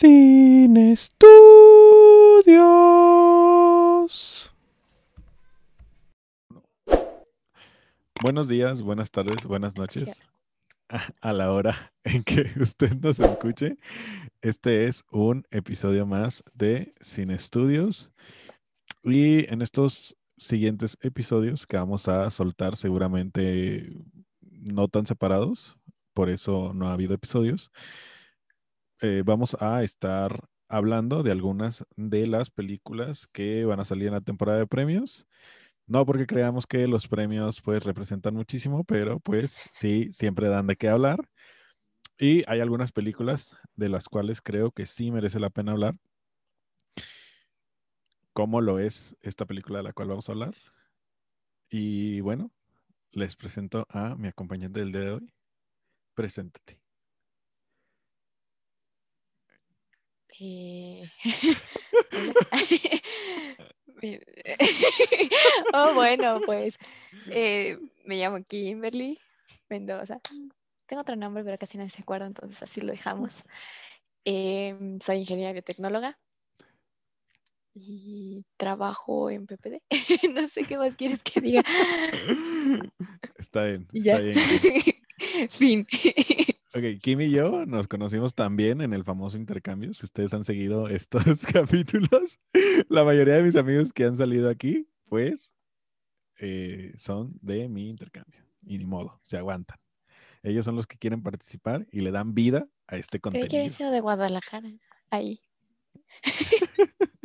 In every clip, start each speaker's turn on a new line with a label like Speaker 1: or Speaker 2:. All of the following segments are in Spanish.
Speaker 1: Sin estudios. Buenos días, buenas tardes, buenas noches. A la hora en que usted nos escuche, este es un episodio más de Sin Estudios. Y en estos siguientes episodios que vamos a soltar seguramente no tan separados, por eso no ha habido episodios, eh, vamos a estar hablando de algunas de las películas que van a salir en la temporada de premios. No porque creamos que los premios pues representan muchísimo, pero pues sí, siempre dan de qué hablar. Y hay algunas películas de las cuales creo que sí merece la pena hablar. Como lo es esta película de la cual vamos a hablar. Y bueno, les presento a mi acompañante del día de hoy. Preséntate.
Speaker 2: Eh, oh, bueno, pues eh, me llamo Kimberly Mendoza. Tengo otro nombre, pero casi nadie se acuerda, entonces así lo dejamos. Em, soy ingeniera biotecnóloga y trabajo en PPD. no sé qué más quieres que diga.
Speaker 1: Está bien. Está bien.
Speaker 2: fin.
Speaker 1: Ok, Kim y yo nos conocimos también en el famoso intercambio. Si ustedes han seguido estos capítulos, la mayoría de mis amigos que han salido aquí, pues, eh, son de mi intercambio. Y ni modo, se aguantan. Ellos son los que quieren participar y le dan vida a este contenido.
Speaker 2: Creo que sido de Guadalajara, ahí.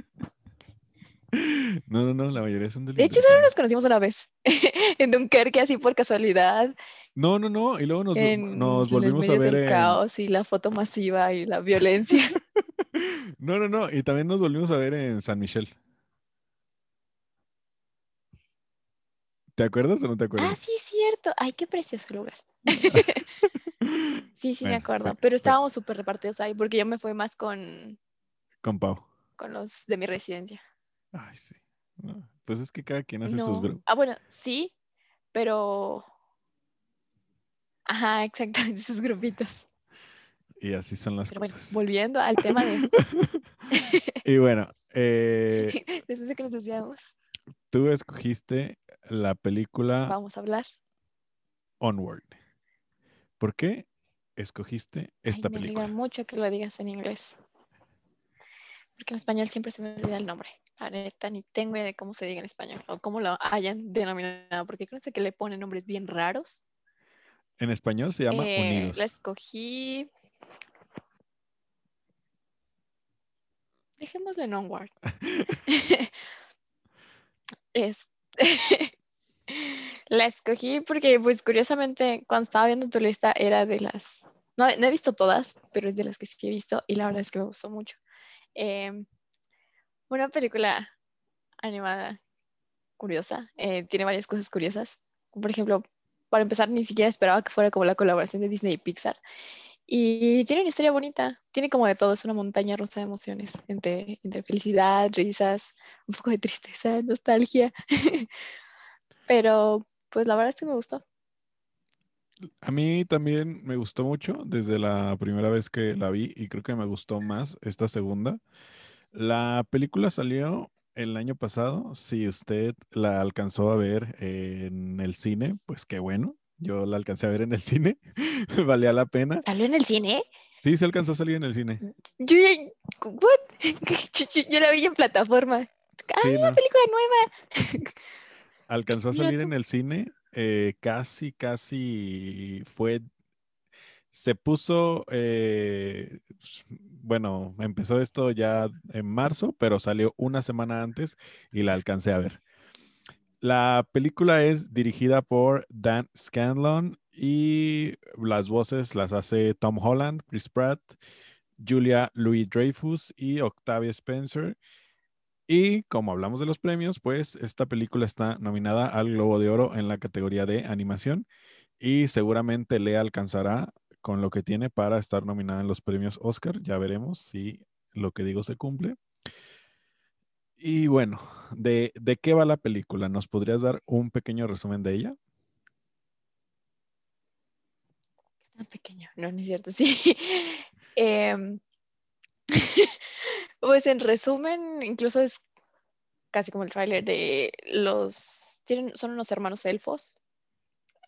Speaker 1: No, no, no, la mayoría son
Speaker 2: de De hecho, solo nos conocimos una vez. en Dunkerque, así por casualidad.
Speaker 1: No, no, no. Y luego nos, nos volvimos a ver.
Speaker 2: El caos y la foto masiva y la violencia.
Speaker 1: no, no, no. Y también nos volvimos a ver en San Michel. ¿Te acuerdas o no te acuerdas?
Speaker 2: Ah, sí, es cierto. Ay, qué precioso lugar. sí, sí, me acuerdo. Pero estábamos súper repartidos ahí porque yo me fui más con.
Speaker 1: Con Pau.
Speaker 2: Con los de mi residencia.
Speaker 1: Ay, sí. pues es que cada quien hace sus grupos.
Speaker 2: Ah, bueno, sí, pero Ajá, exactamente, esos grupitos.
Speaker 1: Y así son las cosas.
Speaker 2: volviendo al tema de...
Speaker 1: y bueno, eh,
Speaker 2: después de que nos decíamos.
Speaker 1: Tú escogiste la película...
Speaker 2: Vamos a hablar.
Speaker 1: Onward. ¿Por qué escogiste esta
Speaker 2: me
Speaker 1: película?
Speaker 2: Me alegra mucho que lo digas en inglés. Porque en español siempre se me olvida el nombre. Ahorita ni tengo idea de cómo se diga en español o cómo lo hayan denominado, porque creo que le ponen nombres bien raros.
Speaker 1: En español se llama eh, Unidos.
Speaker 2: La escogí. Dejémoslo en Onward. es... la escogí porque, pues, curiosamente, cuando estaba viendo tu lista, era de las. No, he visto todas, pero es de las que sí he visto y la verdad es que me gustó mucho. Em, una película animada curiosa. Eh, tiene varias cosas curiosas. Por ejemplo, para empezar, ni siquiera esperaba que fuera como la colaboración de Disney y Pixar. Y tiene una historia bonita, tiene como de todo, es una montaña rusa de emociones, entre, entre felicidad, risas, un poco de tristeza, nostalgia. Pero pues la verdad es que me gustó.
Speaker 1: A mí también me gustó mucho desde la primera vez que la vi y creo que me gustó más esta segunda. La película salió el año pasado. Si usted la alcanzó a ver en el cine, pues qué bueno. Yo la alcancé a ver en el cine. Valía la pena.
Speaker 2: ¿Salió en el cine?
Speaker 1: Sí, se alcanzó a salir en el cine.
Speaker 2: Yo, Yo la vi en plataforma. ¡Ay, una película nueva!
Speaker 1: Alcanzó a salir en el cine. Eh, casi, casi fue se puso, eh, bueno, empezó esto ya en marzo, pero salió una semana antes y la alcancé a ver. La película es dirigida por Dan Scanlon y las voces las hace Tom Holland, Chris Pratt, Julia Louis Dreyfus y Octavia Spencer. Y como hablamos de los premios, pues esta película está nominada al Globo de Oro en la categoría de animación y seguramente le alcanzará con lo que tiene para estar nominada en los premios Oscar. Ya veremos si lo que digo se cumple. Y bueno, ¿de, qué va la película? ¿Nos podrías dar un pequeño resumen de ella?
Speaker 2: Pequeño, no, no es cierto, sí. Em, Pues en resumen, incluso es casi como el tráiler de los... Tienen, son unos hermanos elfos.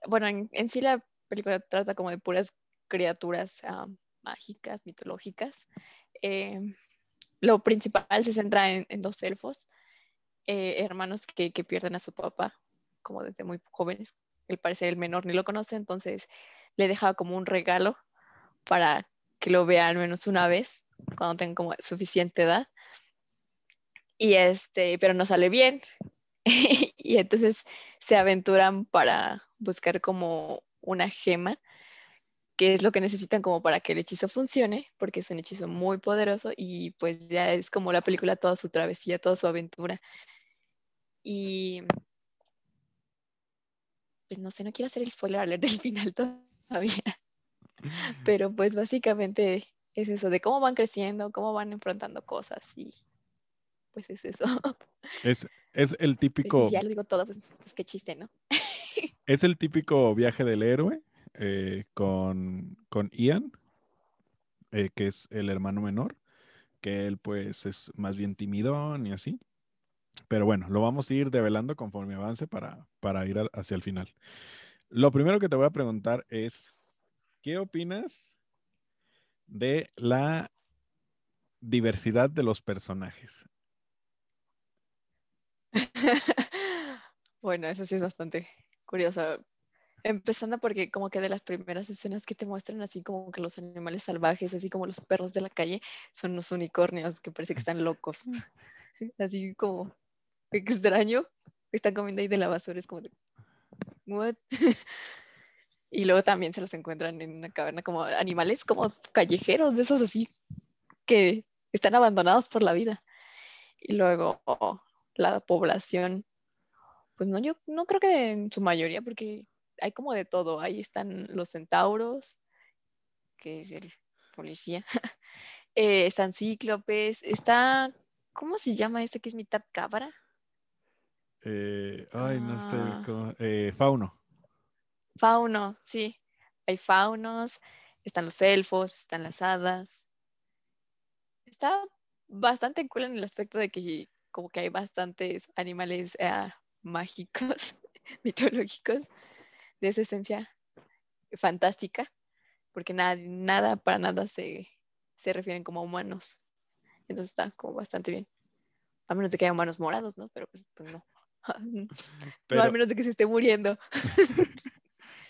Speaker 2: Bueno, en, sí la película trata como de puras criaturas ah, mágicas, mitológicas. Eh, lo principal se centra en, dos elfos, eh, hermanos que, pierden a su papá, como desde muy jóvenes. El parecer el menor ni lo conoce, entonces le deja como un regalo para que lo vea al menos una vez cuando tenga como suficiente edad. Y este, pero no sale bien. y entonces se aventuran para buscar como una gema, que es lo que necesitan como para que el hechizo funcione, porque es un hechizo muy poderoso y pues ya es como la película toda su travesía, toda su aventura. Y pues no sé, no quiero hacer el spoiler alert del final todavía. Pero pues básicamente es eso, de cómo van creciendo, cómo van enfrentando cosas y pues es eso.
Speaker 1: Es, es el pues, típico...
Speaker 2: ya lo digo todo, pues, pues, qué chiste, ¿no?
Speaker 1: es el típico viaje del héroe eh, con, con, Ian, eh, que es el hermano menor, que él pues es más bien timidón y así. Pero bueno, lo vamos a ir develando conforme avance para, para ir hacia el final. Lo primero que te voy a preguntar es, ¿qué opinas de la diversidad de los personajes.
Speaker 2: bueno, eso sí es bastante curioso. Empezando porque como que de las primeras escenas que te muestran así como que los animales salvajes, así como los perros de la calle, son unos unicornios que parece que están locos. Así como extraño. Están comiendo ahí de la basura, es como de, what? Y luego también se los encuentran en una caverna como animales como callejeros, de esos así que están abandonados por la vida. Y luego la población, pues no, yo no creo que en su mayoría, porque hay como de todo. Ahí están los centauros, que es el policía. eh, están cíclopes, está, ¿cómo se llama este que es mitad cabra?
Speaker 1: Eh, ay, no sé, ah. eh, fauno.
Speaker 2: Fauno, sí. Hay faunos, están los elfos, están las hadas. Está bastante cool en el aspecto de que como que hay bastantes animales eh, mágicos, mitológicos, de esa esencia fantástica, porque nada, nada para nada se, se refieren como a humanos. Entonces está como bastante bien. A menos de que haya humanos morados, ¿no? Pero pues, pues no. no, a menos de que se esté muriendo.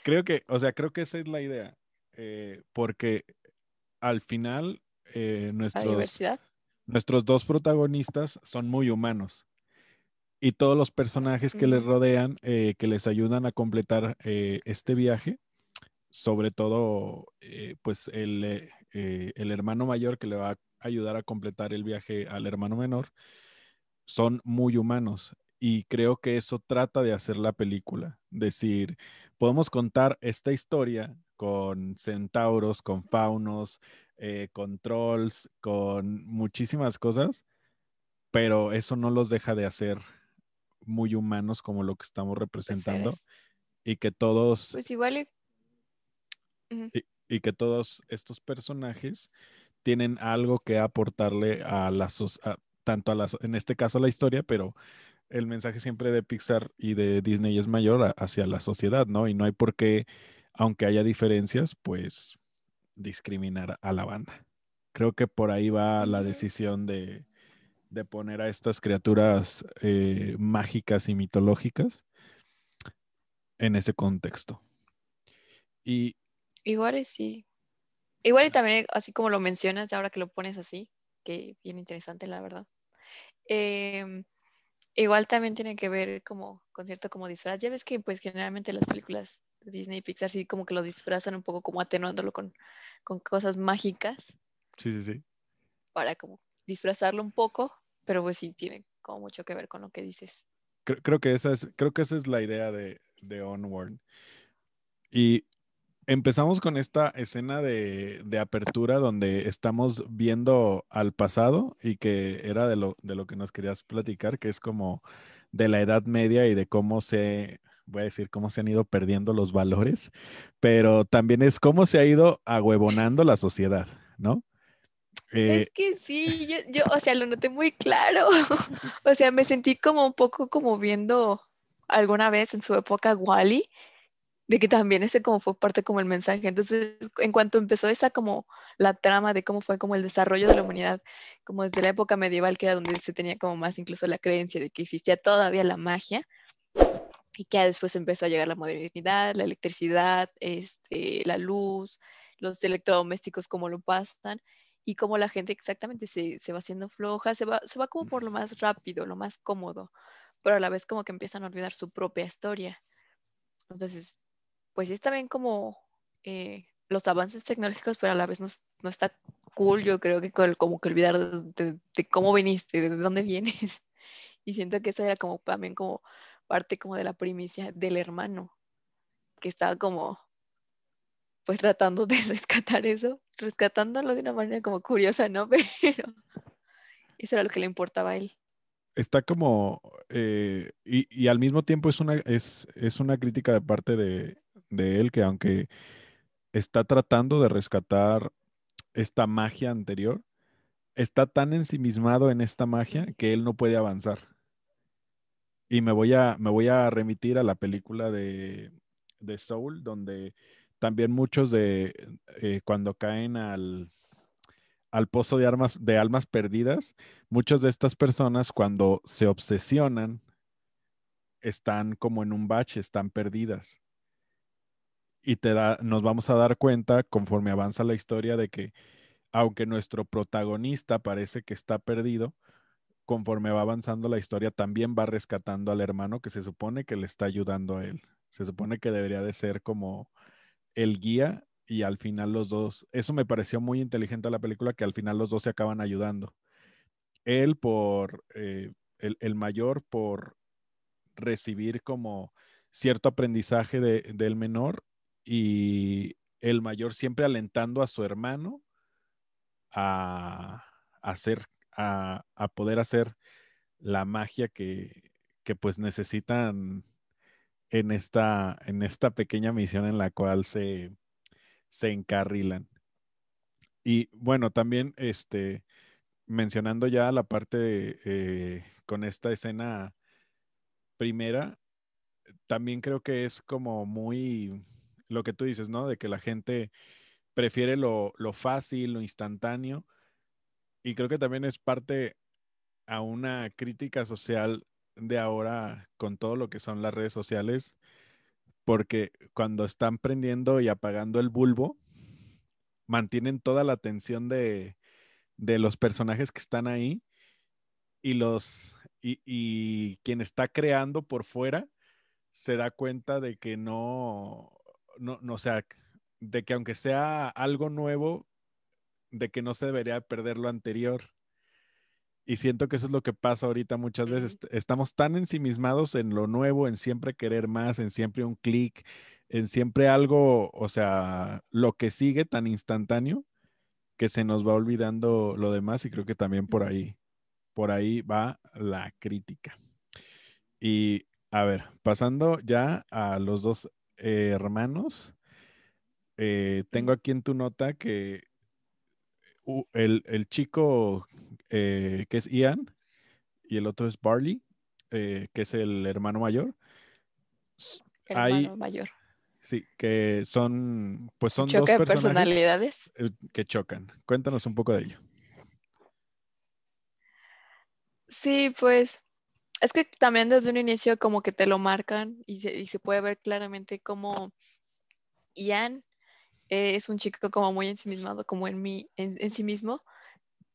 Speaker 1: Creo que, o sea, creo que esa es la idea. Eh, porque al final eh, nuestros, nuestros dos protagonistas son muy humanos. Y todos los personajes que les rodean, eh, que les ayudan a completar este viaje, sobre todo, pues el, el hermano mayor que le va a ayudar a completar el viaje al hermano menor, son muy humanos. Y creo que eso trata de hacer la película. Decir, podemos contar esta historia con centauros, con faunos, eh, con trolls, con muchísimas cosas, pero eso no los deja de hacer muy humanos como lo que estamos representando. Y que todos...
Speaker 2: Pues igual...
Speaker 1: y, que todos estos personajes tienen algo que aportarle a la tanto a las, en este caso a la historia, pero el mensaje siempre de Pixar y de Disney es mayor hacia la sociedad, ¿no? Y no hay por qué, aunque haya diferencias, pues discriminar a la banda. Creo que por ahí va la decisión de, poner a estas criaturas eh, mágicas y mitológicas en ese contexto. Y
Speaker 2: igual y sí. Igual y también, así como lo mencionas, ahora que lo pones así, que bien interesante, la verdad. Eh, Igual también tiene que ver como con cierto como disfraz. Ya ves que pues generalmente las películas de Disney y Pixar sí como que lo disfrazan un poco como atenuándolo con, con cosas mágicas.
Speaker 1: Sí, sí, sí.
Speaker 2: Para como disfrazarlo un poco, pero pues sí tiene como mucho que ver con lo que dices.
Speaker 1: Creo, que, esa es, creo que esa es la idea de, de Onward. Y empezamos con esta escena de, apertura donde estamos viendo al pasado y que era de lo, de lo que nos querías platicar, que es como de la Edad Media y de cómo se, voy a decir, cómo se han ido perdiendo los valores, pero también es cómo se ha ido ahuevonando la sociedad, ¿no?
Speaker 2: Es eh, que sí, yo, yo, o sea, lo noté muy claro. o sea, me sentí como un poco como viendo alguna vez en su época Wally, de que también ese como fue parte como el mensaje. Entonces, en cuanto empezó esa como la trama de cómo fue como el desarrollo de la humanidad, como desde la época medieval, que era donde se tenía como más incluso la creencia de que existía todavía la magia, y que después empezó a llegar la modernidad, la electricidad, este, la luz, los electrodomésticos, cómo lo pasan, y cómo la gente exactamente se, se va haciendo floja, se va, se va como por lo más rápido, lo más cómodo, pero a la vez como que empiezan a olvidar su propia historia. Entonces, pues sí está bien como eh, los avances tecnológicos, pero a la vez no, no está cool, yo creo que como que olvidar de, cómo viniste, de dónde vienes. Y siento que eso era como también como parte como de la primicia del hermano, que estaba como pues tratando de rescatar eso, rescatándolo de una manera como curiosa, ¿no? Pero eso era lo que le importaba a él.
Speaker 1: Está como, eh, y, y, al mismo tiempo es una, es, es una crítica de parte de, de él que aunque está tratando de rescatar esta magia anterior, está tan ensimismado en esta magia que él no puede avanzar. Y me voy a, me voy a remitir a la película de, de Soul, donde también muchos de eh, cuando caen al, al pozo de, armas, de almas perdidas, muchas de estas personas cuando se obsesionan están como en un bache, están perdidas y te da, nos vamos a dar cuenta conforme avanza la historia de que aunque nuestro protagonista parece que está perdido, conforme va avanzando la historia también va rescatando al hermano que se supone que le está ayudando a él. Se supone que debería de ser como el guía y al final los dos, eso me pareció muy inteligente a la película, que al final los dos se acaban ayudando. Él por, eh, el, el, mayor por recibir como cierto aprendizaje de, del menor y el mayor siempre alentando a su hermano a, hacer, a, poder hacer la magia que, que, pues necesitan en esta, en esta pequeña misión en la cual se, se encarrilan. Y bueno, también este, mencionando ya la parte eh, con esta escena primera, también creo que es como muy lo que tú dices, ¿no? De que la gente prefiere lo, fácil, lo instantáneo. Y creo que también es parte a una crítica social de ahora con todo lo que son las redes sociales, porque cuando están prendiendo y apagando el bulbo, mantienen toda la atención de, los personajes que están ahí y los y, y, quien está creando por fuera se da cuenta de que no no, no, o sea, de que aunque sea algo nuevo, de que no se debería perder lo anterior. Y siento que eso es lo que pasa ahorita muchas veces. Estamos tan ensimismados en lo nuevo, en siempre querer más, en siempre un clic, en siempre algo, o sea, lo que sigue tan instantáneo que se nos va olvidando lo demás y creo que también por ahí, por ahí va la crítica. Y a ver, pasando ya a los dos eh, hermanos. Eh, tengo aquí en tu nota que el, chico eh, que es Ian y el otro es Barley, que es el hermano mayor.
Speaker 2: El hermano mayor.
Speaker 1: Sí, que son, pues son dos
Speaker 2: personalidades
Speaker 1: que chocan. Cuéntanos un poco de ello.
Speaker 2: Sí, pues es que también desde un inicio como que te lo marcan y se, puede ver claramente como Ian es un chico como muy ensimismado, como en, mí, en, sí mismo,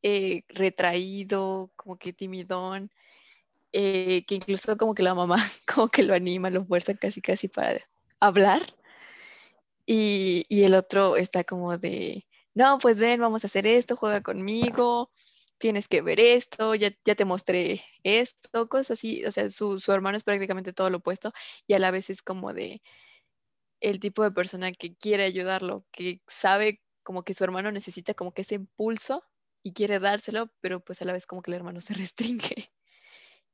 Speaker 2: eh, retraído, como que timidón, eh, que incluso como que la mamá como que lo anima, lo fuerza casi casi para hablar. Y, y el otro está como de, no, pues ven, vamos a hacer esto, juega conmigo, tienes que ver esto, ya, ya te mostré esto, cosas así. O sea, su, su, hermano es prácticamente todo lo opuesto y a la vez es como de el tipo de persona que quiere ayudarlo, que sabe como que su hermano necesita como que ese impulso y quiere dárselo, pero pues a la vez como que el hermano se restringe.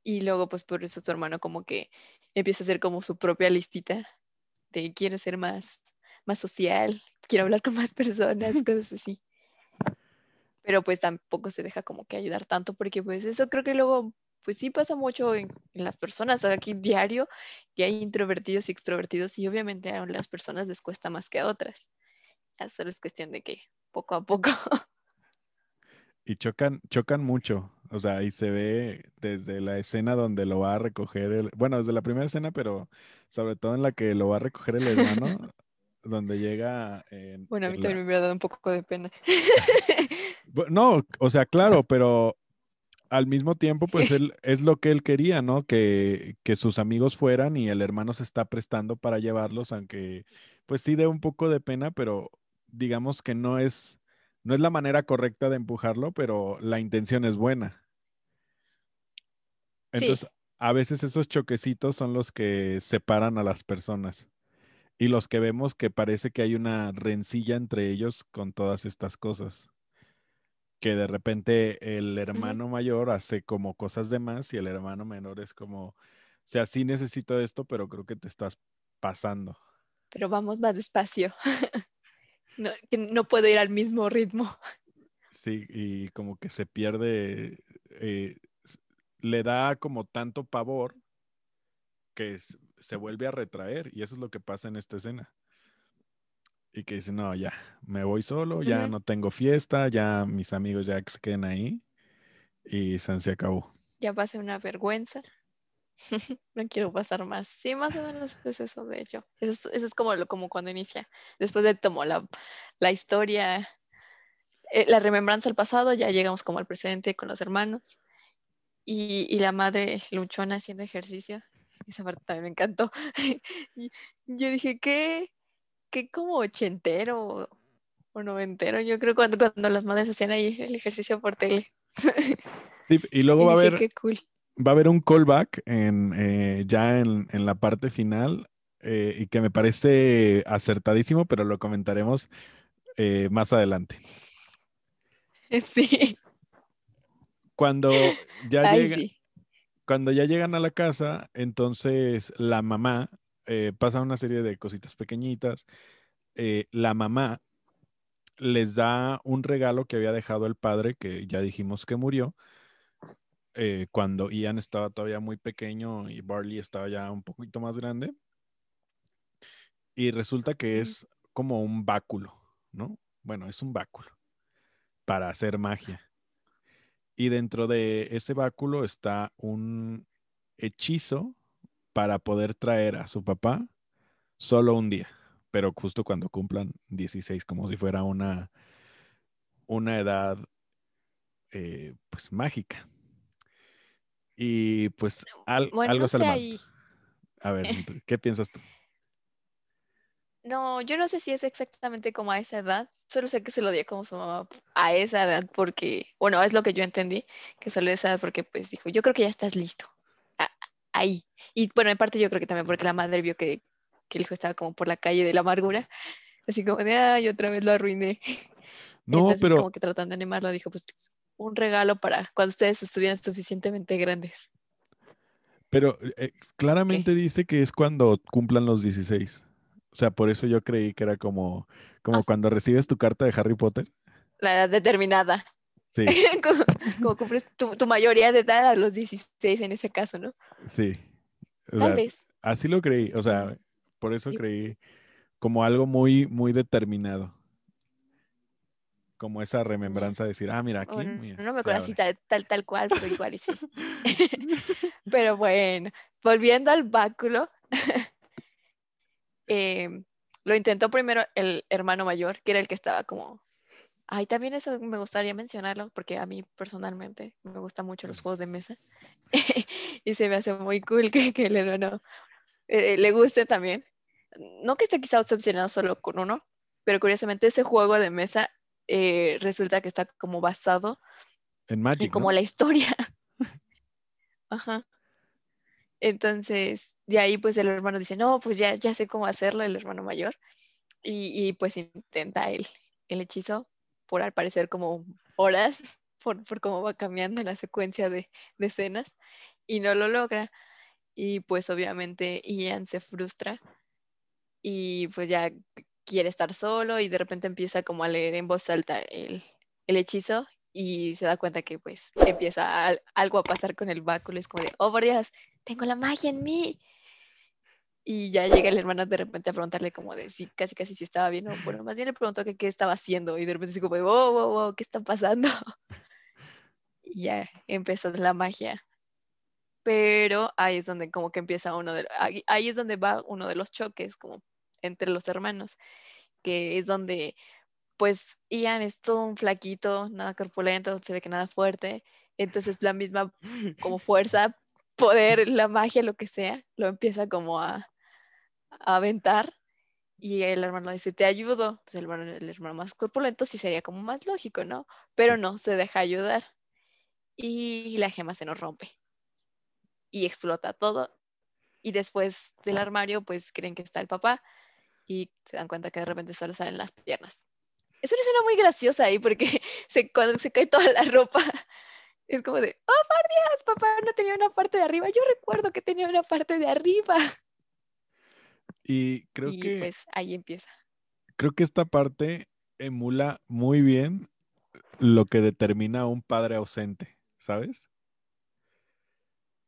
Speaker 2: Y luego pues por eso su hermano como que empieza a hacer como su propia listita de quiero ser más, más social, quiero hablar con más personas, cosas así pero pues tampoco se deja como que ayudar tanto porque pues eso creo que luego pues sí pasa mucho en, las personas aquí diario que hay introvertidos y extrovertidos y obviamente a las personas les cuesta más que a otras. Ya solo es cuestión de que poco a poco.
Speaker 1: Y chocan, chocan mucho. O sea, ahí se ve desde la escena donde lo va a recoger el, bueno, desde la primera escena, pero sobre todo en la que lo va a recoger el hermano, donde llega.
Speaker 2: bueno, a mí también me hubiera dado un poco de pena.
Speaker 1: no, o sea, claro, pero al mismo tiempo, pues él es lo que él quería, ¿no? Que, que, sus amigos fueran y el hermano se está prestando para llevarlos, aunque pues sí de un poco de pena, pero digamos que no es no es la manera correcta de empujarlo, pero la intención es buena. Entonces, a veces esos choquecitos son los que separan a las personas y los que vemos que parece que hay una rencilla entre ellos con todas estas cosas. Que de repente el hermano mayor hace como cosas de más y el hermano menor es como, o sea, sí necesito esto, pero creo que te estás pasando.
Speaker 2: Pero vamos más despacio. no, que no puedo ir al mismo ritmo.
Speaker 1: Sí, y como que se pierde, eh, le da como tanto pavor que se vuelve a retraer y eso es lo que pasa en esta escena. Y que dice, no, ya, me voy solo, ya no tengo fiesta, ya mis amigos ya se queden ahí y se acabó.
Speaker 2: Ya pasé una vergüenza. no quiero pasar más. Sí, más o menos es eso, de hecho. Eso es, como, como cuando inicia. Después de tomó la, la historia, eh, la remembranza al pasado, ya llegamos como al presente con los hermanos. Y, y la madre luchona haciendo ejercicio. Esa parte también me encantó. y yo dije, ¿qué? ¿Qué como ochentero o noventero? Yo creo cuando, cuando las madres hacían ahí el ejercicio por tele.
Speaker 1: sí, y luego va a haber...
Speaker 2: Qué cool
Speaker 1: va a haber un callback en, eh, ya en, la parte final eh, y que me parece acertadísimo, pero lo comentaremos eh, más adelante.
Speaker 2: Sí.
Speaker 1: Cuando ya, cuando ya llegan a la casa, entonces la mamá pasa una serie de cositas pequeñitas. la mamá les da un regalo que había dejado el padre, que ya dijimos que murió, eh, cuando Ian estaba todavía muy pequeño y Barley estaba ya un poquito más grande. Y resulta que es como un báculo, ¿no? Bueno, es un báculo para hacer magia. Y dentro de ese báculo está un hechizo para poder traer a su papá solo un día, pero justo cuando cumplan 16, como si fuera una, una edad eh, pues mágica. Y pues algo sale mal. A ver, ¿qué piensas tú?
Speaker 2: No, yo no sé si es exactamente como a esa edad, solo sé que se lo dio como su mamá a esa edad porque, bueno, es lo que yo entendí, que solo esa edad porque pues dijo, yo creo que ya estás listo, ahí. Y bueno, en parte yo creo que también porque la madre vio que, el hijo estaba como por la calle de la amargura, así como de, ay, otra vez lo arruiné.
Speaker 1: No, pero...
Speaker 2: Como que tratando de animarlo, dijo, pues un regalo para cuando ustedes estuvieran suficientemente grandes.
Speaker 1: Pero eh, claramente dice que es cuando cumplan los 16. O sea, por eso yo creí que era como, como ah. cuando recibes tu carta de Harry Potter.
Speaker 2: La edad determinada.
Speaker 1: Sí.
Speaker 2: como, cumples tu, mayoría de edad a los 16 en ese caso, ¿no?
Speaker 1: Sí.
Speaker 2: Tal vez.
Speaker 1: Así lo creí. O sea, por eso creí como algo muy, muy determinado como esa remembranza de decir, ah, mira, aquí.
Speaker 2: no me acuerdo así tal, tal, cual, pero igual y sí. pero bueno, volviendo al báculo, em, lo intentó primero el hermano mayor, que era el que estaba como. Ay, también eso me gustaría mencionarlo, porque a mí personalmente me gustan mucho los juegos de mesa. y se me hace muy cool que, que el hermano eh, le guste también. No que esté quizá obsesionado solo con uno, pero curiosamente ese juego de mesa eh, resulta que está como basado
Speaker 1: en Magic.
Speaker 2: como la historia. Ajá. Entonces, de ahí pues el hermano dice, no, pues ya, ya sé cómo hacerlo, el hermano mayor. Y, pues intenta el, el, hechizo por al parecer como horas, por, por cómo va cambiando la secuencia de, de escenas, y no lo logra. Y pues obviamente Ian se frustra y pues ya quiere estar solo y de repente empieza como a leer en voz alta el, hechizo y se da cuenta que pues empieza algo a pasar con el báculo, es como de, oh, por Dios, tengo la magia en mí. Y ya llega el hermano de repente a preguntarle como de si casi casi si estaba bien o bueno, más bien le preguntó que qué estaba haciendo y de repente así como de, wow, wow, wow, ¿qué está pasando? Y ya empezó la magia. Pero ahí es donde como que empieza uno de, ahí es donde va uno de los choques como entre los hermanos, que es donde pues Ian es todo un flaquito, nada corpulento, se ve que nada fuerte, entonces la misma como fuerza, poder, la magia, lo que sea, lo empieza como a, aventar y el hermano dice, te ayudo. Pues el hermano, el hermano más corpulento sí sería como más lógico, ¿no? Pero no, se deja ayudar. Y la gema se nos rompe. Y explota todo. Y después del armario, pues creen que está el papá. Y se dan cuenta que de repente solo salen las piernas. Es una escena muy graciosa ahí porque se, cuando se cae toda la ropa, es como de, oh, por Dios, papá no tenía una parte de arriba. Yo recuerdo que tenía una parte de arriba.
Speaker 1: Y creo que.
Speaker 2: pues ahí empieza.
Speaker 1: Creo que esta parte emula muy bien lo que determina a un padre ausente, ¿sabes?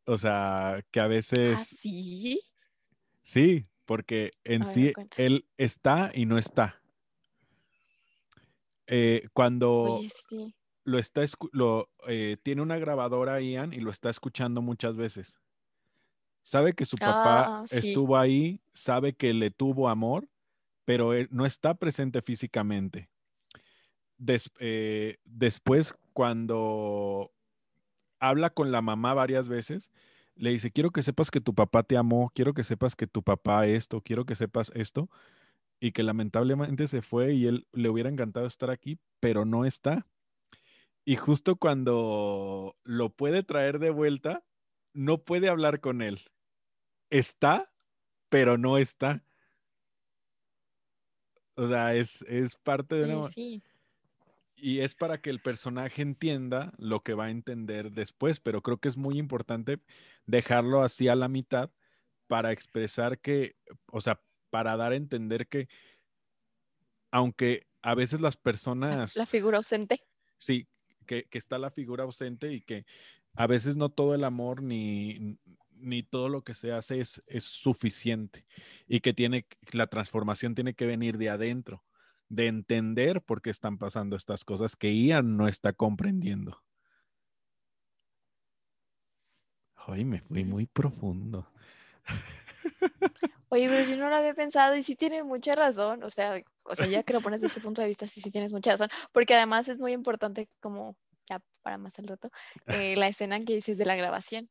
Speaker 1: O sea, que a
Speaker 2: ¿Ah,
Speaker 1: veces.
Speaker 2: sí?
Speaker 1: Sí, porque en sí él está y no está. Eh, cuando lo está lo, eh, tiene una grabadora Ian y lo está escuchando muchas veces. Sabe que su papá
Speaker 2: Ah, sí.
Speaker 1: estuvo ahí, sabe que le tuvo amor, pero él no está presente físicamente. Des- eh, después, cuando habla con la mamá varias veces, le dice, quiero que sepas que tu papá te amó, quiero que sepas que tu papá esto, quiero que sepas esto, y que lamentablemente se fue y él le hubiera encantado estar aquí, pero no está. Y justo cuando lo puede traer de vuelta, no puede hablar con él. Está, pero no está. O sea, es, es parte de una...
Speaker 2: Sí.
Speaker 1: Y es para que el personaje entienda lo que va a entender después, pero creo que es muy importante dejarlo así a la mitad para expresar que, o sea, para dar a entender que, aunque a veces las
Speaker 2: La,
Speaker 1: personas,
Speaker 2: la figura ausente.
Speaker 1: sí, que, que está la figura ausente y que a veces no todo el amor ni, ni todo lo que se hace es, es suficiente y que tiene, la transformación tiene que venir de adentro, de entender por qué están pasando estas cosas que Ian no está comprendiendo. Ay, me fui muy profundo.
Speaker 2: Oye, pero si no lo había pensado y sí tienes mucha razón, o sea, o sea, ya que lo pones desde ese punto de vista, sí, sí tienes mucha razón, porque además es muy importante como, ya para más al rato, eh, la escena que dices de la grabación,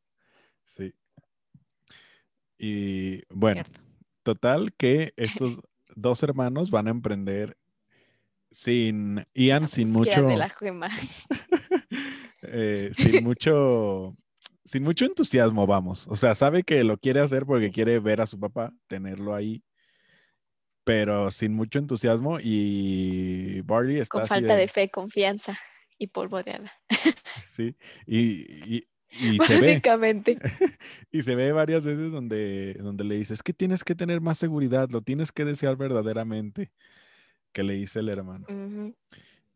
Speaker 1: Sí. Y bueno,
Speaker 2: ¿cierto?
Speaker 1: total que estos dos hermanos van a emprender sin Ian,
Speaker 2: La
Speaker 1: sin mucho,
Speaker 2: de la
Speaker 1: eh, sin mucho, sin mucho entusiasmo, vamos. O sea, sabe que lo quiere hacer porque quiere ver a su papá, tenerlo ahí, pero sin mucho entusiasmo y Barley está
Speaker 2: Con falta
Speaker 1: de,
Speaker 2: de fe, confianza y polvo de hada.
Speaker 1: sí, y, y- y se ve,
Speaker 2: Básicamente.
Speaker 1: y se ve varias veces donde, donde le dice, es que tienes que tener más seguridad, lo tienes que desear verdaderamente, que le dice el hermano.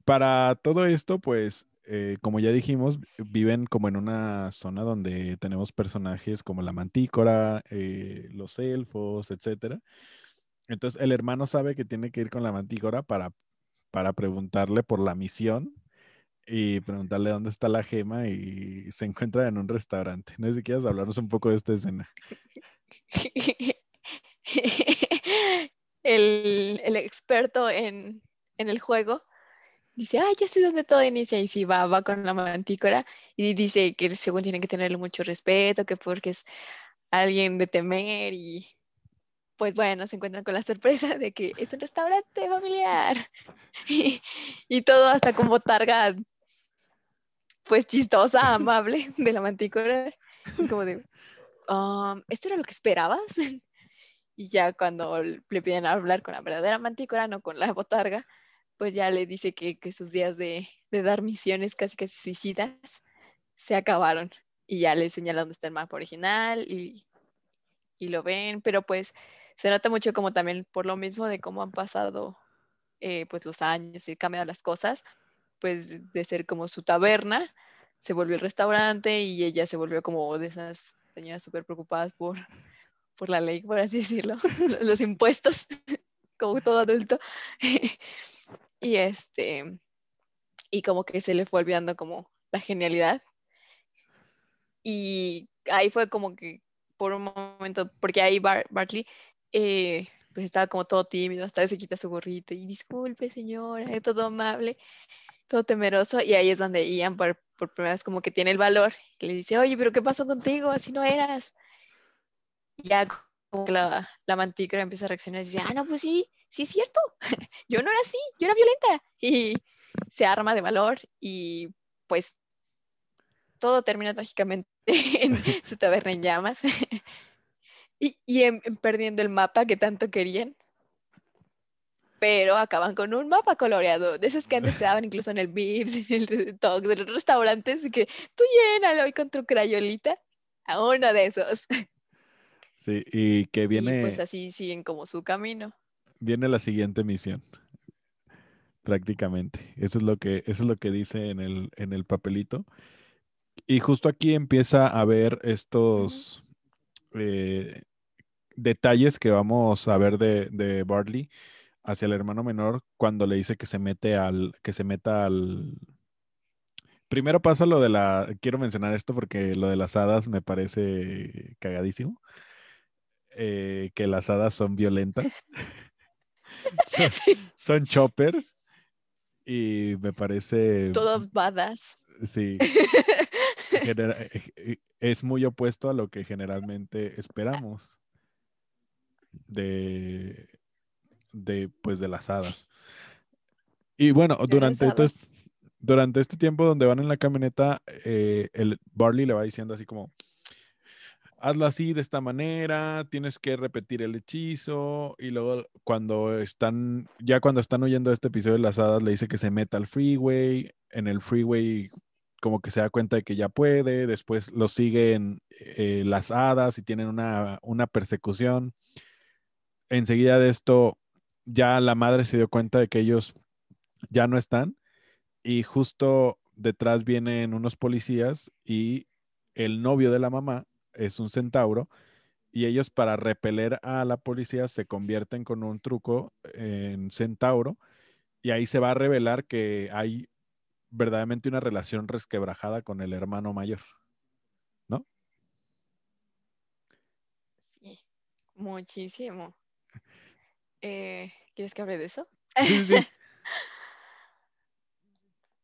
Speaker 1: Para todo esto, pues, eh, como ya dijimos, viven como en una zona donde tenemos personajes como la mantícora, eh, los elfos, etcétera. Entonces, el hermano sabe que tiene que ir con la mantícora para, para preguntarle por la misión y preguntarle dónde está la gema y se encuentra en un restaurante. No sé si quieres hablarnos un poco de esta escena.
Speaker 2: el, el experto en, en el juego dice, ah, ya sé dónde todo inicia. Y sí, va, va con la mantícora y dice que según tienen que tenerle mucho respeto, que porque es alguien de temer y pues bueno, se encuentran con la sorpresa de que es un restaurante familiar. Y, y todo hasta como targa, pues chistosa, amable de la mantícora. Es como de, "Um, ¿esto era lo que esperabas? Y ya cuando le piden hablar con la verdadera mantícora, no con la botarga, pues ya le dice que, que sus días de, de dar misiones casi casi suicidas se acabaron. Y ya le señala dónde está el mapa original y, y lo ven, pero pues se nota mucho como también por lo mismo de cómo han pasado eh, pues los años y cambiado las cosas, pues de ser como su taberna, se volvió el restaurante y ella se volvió como de esas señoras súper preocupadas por, por la ley, por así decirlo, los impuestos, como todo adulto. y este, y como que se le fue olvidando como la genialidad. Y ahí fue como que por un momento, porque ahí Bartley eh, pues estaba como todo tímido, hasta se quita su gorrito y disculpe señora, es todo amable, todo temeroso. Y ahí es donde Ian por, por primera vez como que tiene el valor y le dice, oye, pero ¿qué pasó contigo? Así no eras. Ya como que la, la mantícora empieza a reaccionar y dice, ah, no, pues sí, sí es cierto, yo no era así, yo era violenta. Y se arma de valor y pues todo termina trágicamente en su taberna en llamas y, y en, perdiendo el mapa que tanto querían. Pero acaban con un mapa coloreado, de esos que antes se daban incluso en el Vips, en el Talk, de los restaurantes, que tú llénalo hoy con tu crayolita a uno de esos.
Speaker 1: Sí, y que viene.
Speaker 2: Y pues así siguen como su camino.
Speaker 1: Viene la siguiente misión prácticamente. Eso es lo que, eso es lo que dice en el, en el papelito. Y justo aquí empieza a ver estos eh, detalles que vamos a ver de, de, Barley hacia el hermano menor cuando le dice que se mete al, que se meta al. Primero pasa lo de la. Quiero mencionar esto porque lo de las hadas me parece cagadísimo. Eh, que las hadas son violentas. son choppers y me parece...
Speaker 2: Todos badas.
Speaker 1: Sí. Eh, es muy opuesto a lo que generalmente esperamos de, de pues de las hadas. Y bueno, durante, durante este tiempo donde van en la camioneta, eh, el Barley le va diciendo así como, hazlo así de esta manera, tienes que repetir el hechizo y luego cuando están, ya cuando están oyendo este episodio de las hadas, le dice que se meta al freeway, en el freeway como que se da cuenta de que ya puede, después lo siguen eh, las hadas y tienen una, una persecución. Enseguida de esto, ya la madre se dio cuenta de que ellos ya no están y justo detrás vienen unos policías y el novio de la mamá es un centauro y ellos para repeler a la policía se convierten con un truco en centauro y ahí se va a revelar que hay verdaderamente una relación resquebrajada con el hermano mayor, ¿no?
Speaker 2: Sí, muchísimo. Eh, ¿Quieres que hable de eso?
Speaker 1: Sí, sí.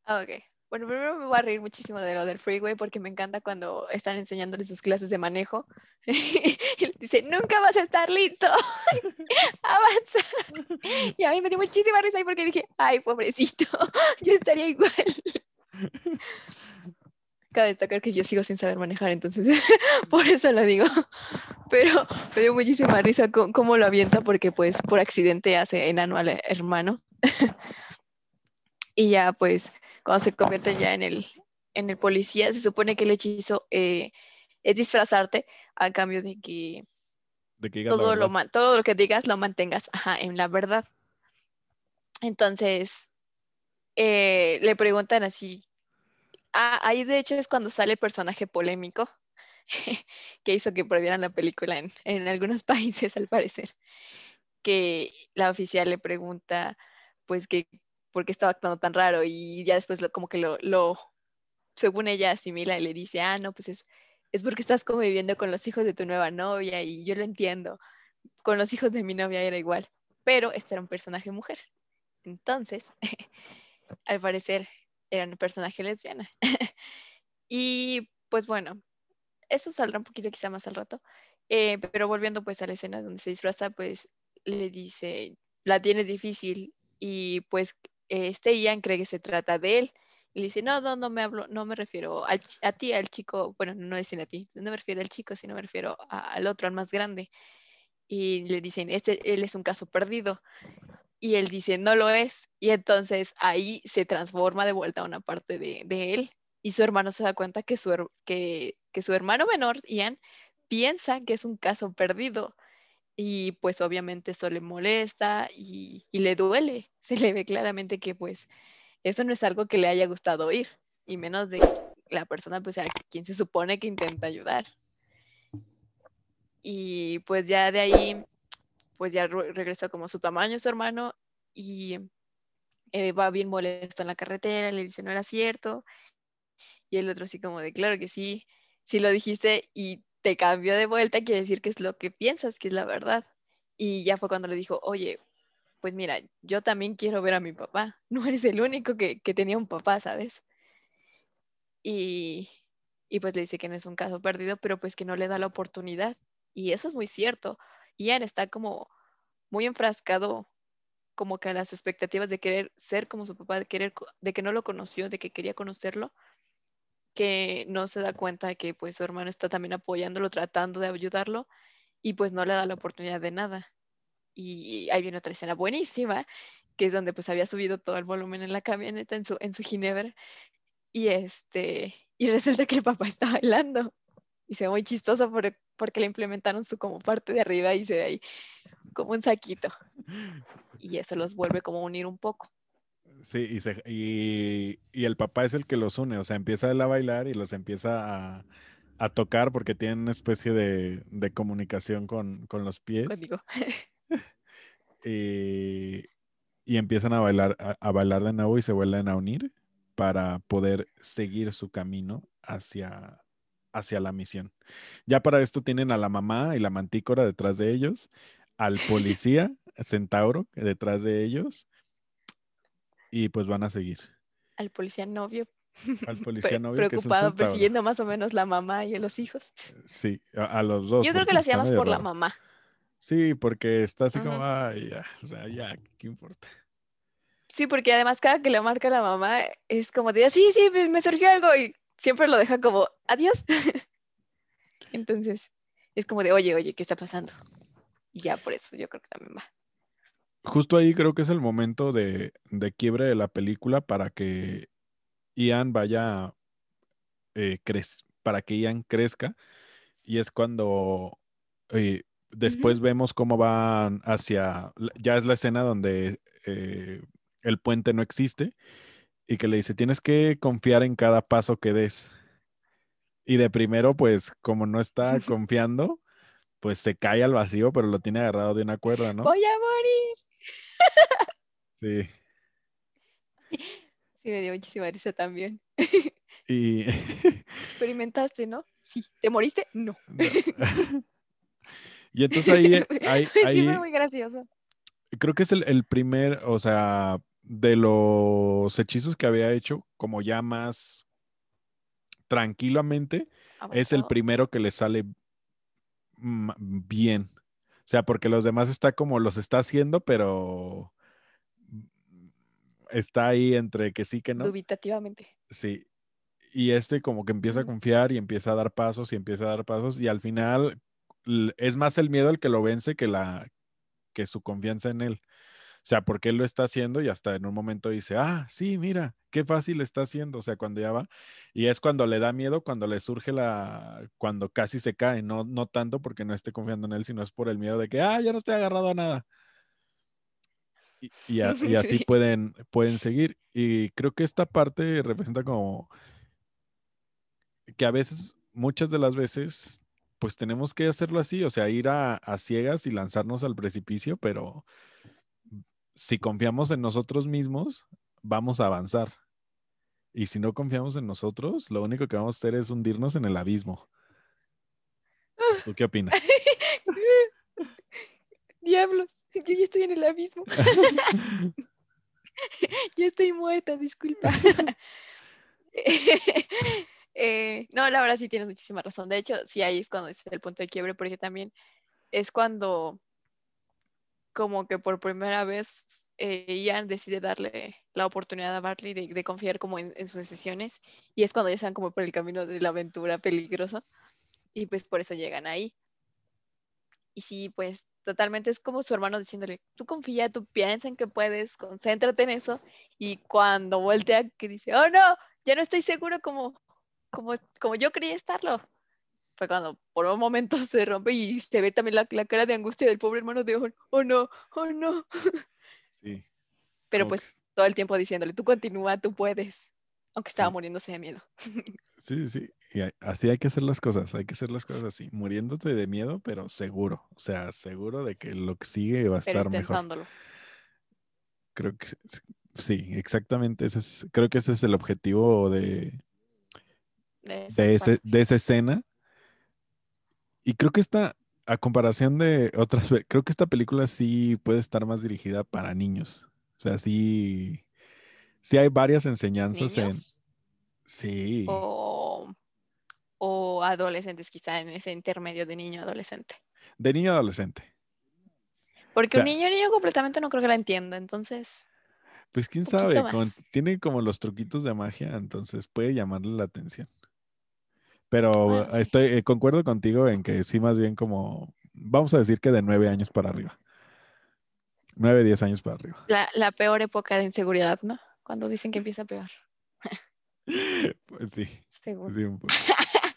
Speaker 2: ok. Bueno, primero me voy a reír muchísimo de lo del freeway porque me encanta cuando están enseñándoles sus clases de manejo. y dice, nunca vas a estar listo. Avanza. Y a mí me dio muchísima risa ahí porque dije, ay, pobrecito, yo estaría igual. Cabe destacar que yo sigo sin saber manejar, entonces por eso lo digo. Pero me dio muchísima risa cómo lo avienta porque pues por accidente hace enano al hermano. y ya pues cuando se convierte ya en el, en el policía, se supone que el hechizo eh, es disfrazarte a cambio de que, todo, lo, todo lo que digas lo mantengas en la verdad. Entonces, eh, le preguntan así. Ah, ahí de hecho es cuando sale el personaje polémico que hizo que prohibieran la película en, en algunos países, al parecer. Que la oficial le pregunta, pues, que por qué estaba actuando tan raro y ya después como que lo, lo, según ella asimila y le dice, ah, no, pues es, es porque estás conviviendo con los hijos de tu nueva novia y yo lo entiendo, con los hijos de mi novia era igual, pero este era un personaje mujer. Entonces, al parecer era un personaje lesbiana. y pues bueno, eso saldrá un poquito quizá más al rato. Eh, pero volviendo pues a la escena donde se disfraza, pues le dice, la tienes difícil y pues este Ian cree que se trata de él. Y le dice, no, no, no me hablo, no me refiero a ti, al chico, bueno, no dicen a ti, no me refiero al chico, sino me refiero al otro, al más grande. Y le dicen, este, él es un caso perdido. Y él dice, no lo es. Y entonces ahí se transforma de vuelta a una parte de, de él. Y su hermano se da cuenta que su, que, que su hermano menor, Ian, piensa que es un caso perdido y pues obviamente eso le molesta y, le duele. Se le ve claramente que pues eso no es algo que le haya gustado oír, y menos de la persona pues a quien se supone que intenta ayudar. Y pues ya de ahí, pues ya regresó como su tamaño su hermano y eh, va bien molesto en la carretera, le dice no era cierto. Y el otro así como de, claro que sí, si lo dijiste y te cambió de vuelta, quiere decir que es lo que piensas, que es la verdad. Y ya fue cuando le dijo, oye, pues mira, yo también quiero ver a mi papá. No eres el único que, que tenía un papá, ¿sabes? Y, y, pues le dice que no es un caso perdido, pero pues que no le da la oportunidad. Y eso es muy cierto. Ian está como muy enfrascado como que a las expectativas de querer ser como su papá, de querer, de que no lo conoció, de que quería conocerlo, que no se da cuenta de que pues su hermano está también apoyándolo, tratando de ayudarlo y pues no le da la oportunidad de nada. Y ahí viene otra escena buenísima, que es donde pues había subido todo el volumen en la camioneta, en su, en su ginebra, y este, y resulta que el papá está bailando. Y se ve muy chistoso porque le implementaron su como parte de arriba y se ve ahí como un saquito. Y eso los vuelve como a unir un poco.
Speaker 1: Sí, y, y, el papá es el que los une, o sea, empieza él a bailar y los empieza a, tocar porque tienen una especie de, comunicación con, los pies. y, y, empiezan a bailar, a, bailar de nuevo y se vuelven a unir para poder seguir su camino hacia, hacia la misión. Ya para esto tienen a la mamá y la mantícora detrás de ellos, al policía centauro detrás de ellos y pues van a seguir.
Speaker 2: Al policía novio.
Speaker 1: Al policía novio.
Speaker 2: Preocupado, persiguiendo más o menos la mamá y a los hijos.
Speaker 1: Sí, a, los dos.
Speaker 2: Yo creo que lo hacíamos por la mamá.
Speaker 1: Sí, porque está así como, ay, ya, o sea, ya, ¿qué importa?
Speaker 2: Sí, porque además cada que le marca la mamá es como de, sí, sí, me surgió algo y siempre lo deja como, adiós. Entonces, es como de, oye, oye, ¿qué está pasando? Y ya por eso yo creo que también va
Speaker 1: justo ahí creo que es el momento de, de quiebre de la película para que Ian vaya, eh, para que Ian crezca. Y es cuando eh, después vemos cómo van hacia, ya es la escena donde eh, el puente no existe y que le dice, tienes que confiar en cada paso que des. Y de primero, pues como no está confiando, pues se cae al vacío, pero lo tiene agarrado de una cuerda, ¿no?
Speaker 2: Voy a morir.
Speaker 1: Sí.
Speaker 2: Sí, me dio muchísima risa también.
Speaker 1: Y...
Speaker 2: Experimentaste, ¿no? Sí. ¿Te moriste? No.
Speaker 1: y entonces ahí, ahí,
Speaker 2: Sí, fue muy gracioso.
Speaker 1: Creo que es el, primer, o sea, de los hechizos que había hecho, como ya más tranquilamente, es el primero que le sale bien. O sea, porque los demás está como los está haciendo, pero está ahí entre que sí que no.
Speaker 2: Dubitativamente.
Speaker 1: Sí. Y este como que empieza a confiar y empieza a dar pasos y empieza a dar pasos y al final es más el miedo el que lo vence que la que su confianza en él. O sea, porque él lo está haciendo y hasta en un momento dice, ah, sí, mira, qué fácil está haciendo. O sea, cuando ya va. Y es cuando le da miedo, cuando le surge la, cuando casi se cae, no, no tanto porque no esté confiando en él, sino es por el miedo de que, ah, ya no estoy agarrado a nada. Y, y, así pueden, pueden seguir. Y creo que esta parte representa como que a veces, muchas de las veces, pues tenemos que hacerlo así, o sea, ir a, a ciegas y lanzarnos al precipicio, pero si confiamos en nosotros mismos, vamos a avanzar. Y si no confiamos en nosotros, lo único que vamos a hacer es hundirnos en el abismo. ¿Tú qué opinas?
Speaker 2: Diablos, yo ya estoy en el abismo. ya estoy muerta, disculpa. Eh, no, la verdad sí tienes muchísima razón. De hecho, sí, ahí es cuando es el punto de quiebre, porque también es cuando como que por primera vez eh, Ian decide darle la oportunidad a Bartley de, confiar como en, sus decisiones y es cuando ya están como por el camino de la aventura peligrosa y pues por eso llegan ahí. Y sí, pues totalmente es como su hermano diciéndole, tú confía, tú piensa en que puedes, concéntrate en eso y cuando voltea que dice, oh no, ya no estoy seguro como, como, como yo quería estarlo fue cuando por un momento se rompe y se ve también la, cara de angustia del pobre hermano de, oh, oh no, oh no.
Speaker 1: Sí.
Speaker 2: Pero pues todo el tiempo diciéndole, tú continúa, tú puedes, aunque estaba
Speaker 1: Sí.
Speaker 2: muriéndose de miedo.
Speaker 1: Sí, sí. Y así hay que hacer las cosas, hay que hacer las cosas así, muriéndote de miedo, pero seguro, o sea, seguro de que lo que sigue va a
Speaker 2: Pero
Speaker 1: estar mejor.
Speaker 2: intentándolo.
Speaker 1: Creo que sí, exactamente, ese es, creo que ese es el objetivo de,
Speaker 2: De,
Speaker 1: de, ese, de esa escena. Y creo que esta, a comparación de otras, creo que esta película sí puede estar más dirigida para niños. O sea, sí, sí hay varias enseñanzas en... Sí,
Speaker 2: O, o adolescentes, quizá en ese intermedio de niño-adolescente.
Speaker 1: de niño a adolescente.
Speaker 2: Porque un niño niño completamente no creo que la entienda, entonces,
Speaker 1: Pues quién sabe, con- tiene como los truquitos de magia, entonces puede llamarle la atención. Pero
Speaker 2: Bueno, sí.
Speaker 1: estoy, eh, concuerdo contigo en que sí, más bien como, vamos a decir que de nueve años para arriba. Nueve, diez años para arriba.
Speaker 2: la, la peor época de inseguridad, ¿no? Cuando dicen que empieza peor,
Speaker 1: Pues sí,
Speaker 2: según.
Speaker 1: sí, un poco.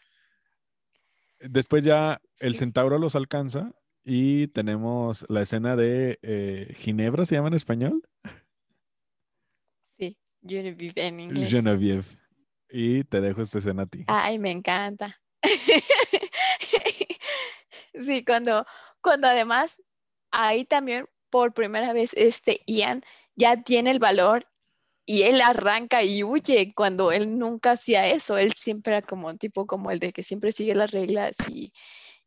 Speaker 1: Después ya el
Speaker 2: Sí.
Speaker 1: centauro los alcanza y tenemos la escena de eh, Ginebra, ¿se llama en español?
Speaker 2: Sí, Genevieve en inglés.
Speaker 1: Genevieve. Y te dejo esta escena a ti.
Speaker 2: Ay, me encanta. Sí, cuando, cuando además ahí también por primera vez este Ian ya tiene el valor y él arranca y huye cuando él nunca hacía eso. Él siempre era como un tipo como el de que siempre sigue las reglas y,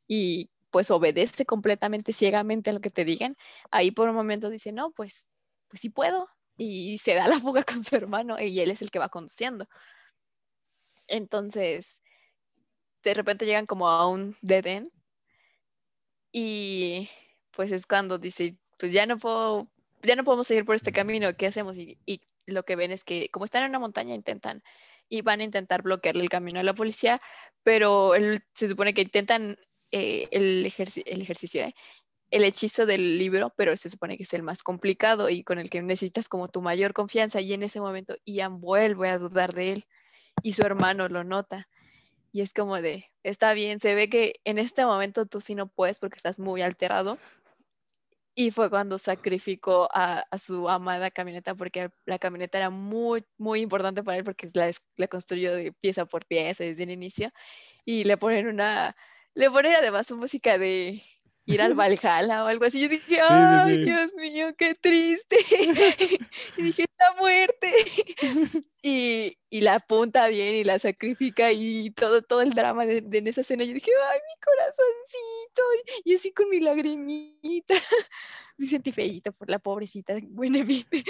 Speaker 2: y pues obedece completamente ciegamente a lo que te digan. Ahí por un momento dice, no, pues, pues sí puedo. Y se da la fuga con su hermano y él es el que va conduciendo. Entonces, de repente llegan como a un dead end y pues es cuando dice, pues ya no puedo, ya no podemos seguir por este camino, ¿qué hacemos? Y, y lo que ven es que como están en una montaña intentan y van a intentar bloquearle el camino a la policía, pero él- se supone que intentan eh, el, ejerci- el ejercicio, ¿eh? el hechizo del libro, pero se supone que es el más complicado y con el que necesitas como tu mayor confianza y en ese momento Ian vuelve a dudar de él y su hermano lo nota. Y es como de, está bien, se ve que en este momento tú sí no puedes porque estás muy alterado. Y fue cuando sacrificó a, a su amada camioneta porque la camioneta era muy, muy importante para él porque la, construyó de pieza por pieza desde el inicio. Y le ponen una, le ponen además música de ir al Valhalla o algo así. Yo dije, ay,
Speaker 1: sí.
Speaker 2: Dios mío, qué triste. y dije, la muerte. y, y la apunta bien y la sacrifica y todo, todo el drama de, de en esa escena. Yo dije, ay, mi corazoncito. Y, y así con mi lagrimita. Sí sentí feíto por la pobrecita Guinevere.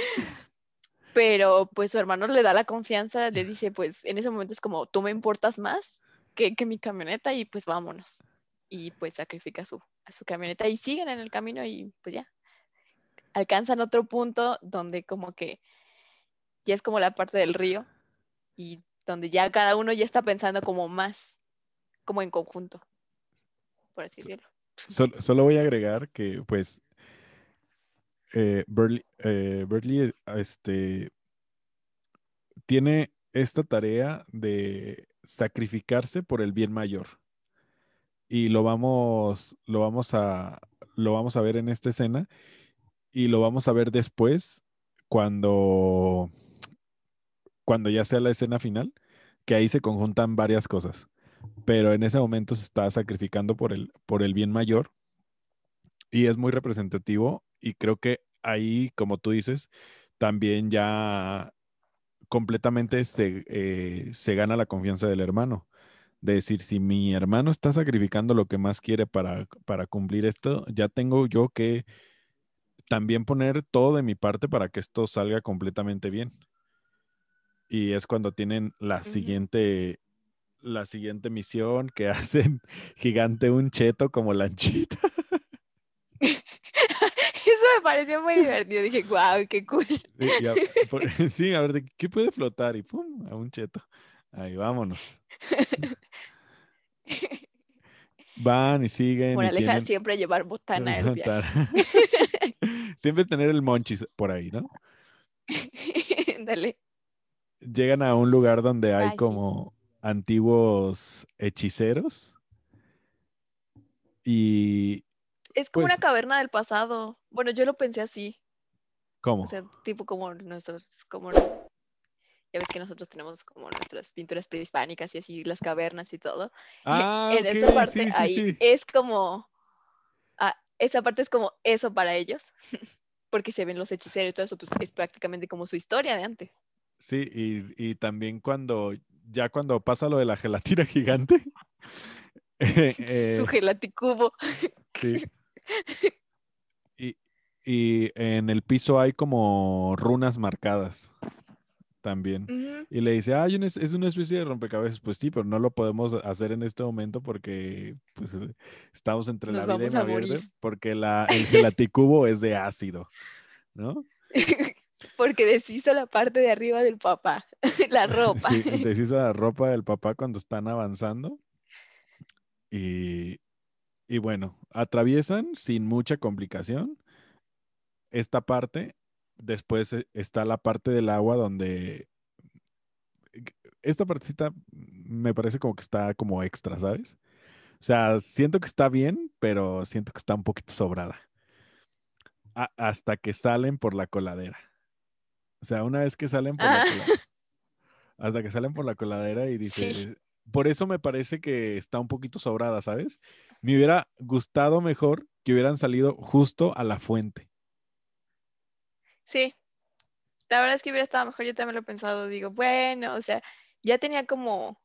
Speaker 2: Pero pues su hermano le da la confianza, le dice, pues en ese momento es como, tú me importas más que, que mi camioneta y pues vámonos. Y pues sacrifica su, a su camioneta y siguen en el camino y pues ya. Alcanzan otro punto donde como que ya es como la parte del río y donde ya cada uno ya está pensando como más, como en conjunto, por así
Speaker 1: Sí.
Speaker 2: decirlo.
Speaker 1: Sol- solo voy a agregar que, pues, eh, eh, este, tiene esta tarea de sacrificarse por el bien mayor. Y lo vamos, lo vamos a, lo vamos a ver en esta escena y lo vamos a ver después cuando, cuando ya sea la escena final, que ahí se conjuntan varias cosas. Pero en ese momento se está sacrificando por el, por el bien mayor y es muy representativo y creo que ahí, como tú dices, también ya completamente se, eh, se gana la confianza del hermano. De decir, si mi hermano está sacrificando lo que más quiere para, para cumplir esto, ya tengo yo que también poner todo de mi parte para que esto salga completamente bien. Y es cuando tienen la siguiente, la siguiente misión que hacen gigante un cheto como lanchita.
Speaker 2: Eso me pareció muy divertido. Dije, wow, qué cool.
Speaker 1: Sí, a, por- sí, a ver, ¿de ¿qué puede flotar? Y pum, a un cheto. Ahí vámonos. Van y siguen. y
Speaker 2: Moraleja,
Speaker 1: tienen-
Speaker 2: siempre llevar botana al viaje.
Speaker 1: Siempre tener el monchis por ahí, ¿no?
Speaker 2: Dale.
Speaker 1: Llegan a un lugar donde hay
Speaker 2: Ay, sí.
Speaker 1: como antiguos hechiceros. Y
Speaker 2: Es como una
Speaker 1: Pues-
Speaker 2: caverna del pasado. Bueno, yo lo pensé así.
Speaker 1: ¿Cómo?
Speaker 2: O sea, tipo como nuestros, como, ya ves que nosotros tenemos como nuestras pinturas prehispánicas y así, las cavernas y todo.
Speaker 1: Ah,
Speaker 2: en esa parte
Speaker 1: sí, sí,
Speaker 2: ahí
Speaker 1: sí.
Speaker 2: es como, ah, esa parte es como eso para ellos, porque se ven los hechiceros y todo eso, pues es prácticamente como su historia de antes.
Speaker 1: Sí, y, y también cuando, ya cuando pasa lo de la gelatina gigante. eh, eh,
Speaker 2: su gelaticubo.
Speaker 1: sí. Y, y en el piso hay como runas marcadas también. Y le dice, ah, es una especie de rompecabezas. Pues sí, pero no lo podemos hacer en este momento porque pues, eh, estamos entre
Speaker 2: Nos
Speaker 1: la vida y la
Speaker 2: morir.
Speaker 1: porque la, el gelaticubo es de ácido, ¿no?
Speaker 2: porque deshizo la parte de arriba del papá, la ropa.
Speaker 1: Sí, deshizo la ropa del papá cuando están avanzando. Y, y bueno, atraviesan sin mucha complicación esta parte. Después eh, está la parte del agua donde esta partecita me parece como que está como extra, ¿sabes? O sea, siento que está bien, pero siento que está un poquito sobrada. A- hasta que salen por la coladera. O sea, una vez que salen por la
Speaker 2: Ah.
Speaker 1: coladera. Hasta que salen por la coladera y dice,
Speaker 2: Sí.
Speaker 1: por eso me parece que está un poquito sobrada, ¿sabes? Me hubiera gustado mejor que hubieran salido justo a la fuente.
Speaker 2: Sí, la verdad es que hubiera estado mejor, yo también lo he pensado, digo, bueno, o sea, ya tenía como,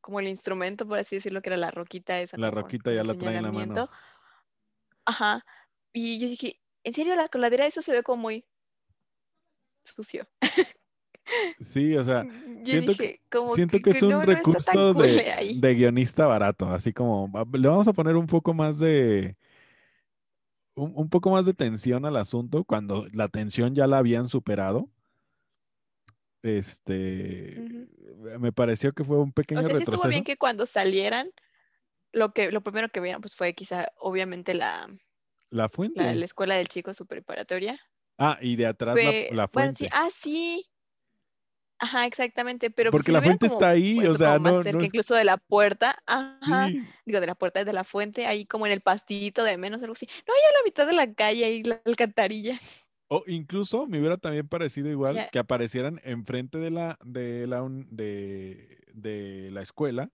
Speaker 2: como el instrumento, por así decirlo, que era la roquita esa.
Speaker 1: La roquita ya la trae en la mano.
Speaker 2: Ajá, y yo dije, ¿en serio la coladera? Eso se ve como muy sucio.
Speaker 1: Sí, o sea,
Speaker 2: Yo
Speaker 1: siento
Speaker 2: dije, como
Speaker 1: siento que es un
Speaker 2: no, no
Speaker 1: recurso
Speaker 2: cool
Speaker 1: de, de guionista barato, así como "Va- le vamos a poner un poco más de un, un poco más de tensión al asunto cuando la tensión ya la habían superado. Este, me pareció que fue un pequeño
Speaker 2: O sea, sí estuvo
Speaker 1: retroceso.
Speaker 2: bien que cuando salieran, lo que, lo primero que vieron, pues fue quizá, obviamente, la,
Speaker 1: La fuente.
Speaker 2: la, la escuela del chico su preparatoria.
Speaker 1: Ah, y de atrás la,
Speaker 2: Fue-
Speaker 1: la
Speaker 2: bueno,
Speaker 1: fuente.
Speaker 2: sí, ah, sí. Ajá, exactamente, pero pues,
Speaker 1: Porque la fuente
Speaker 2: como
Speaker 1: está ahí, o sea,
Speaker 2: más
Speaker 1: no-
Speaker 2: cerca
Speaker 1: no
Speaker 2: incluso de la puerta, ajá,
Speaker 1: Sí,
Speaker 2: digo, de la puerta de la fuente, ahí como en el pastito de menos, algo así. No, ya a la mitad de la calle, ahí la alcantarilla.
Speaker 1: O incluso me hubiera también parecido igual que aparecieran enfrente de la, de la, de, de la escuela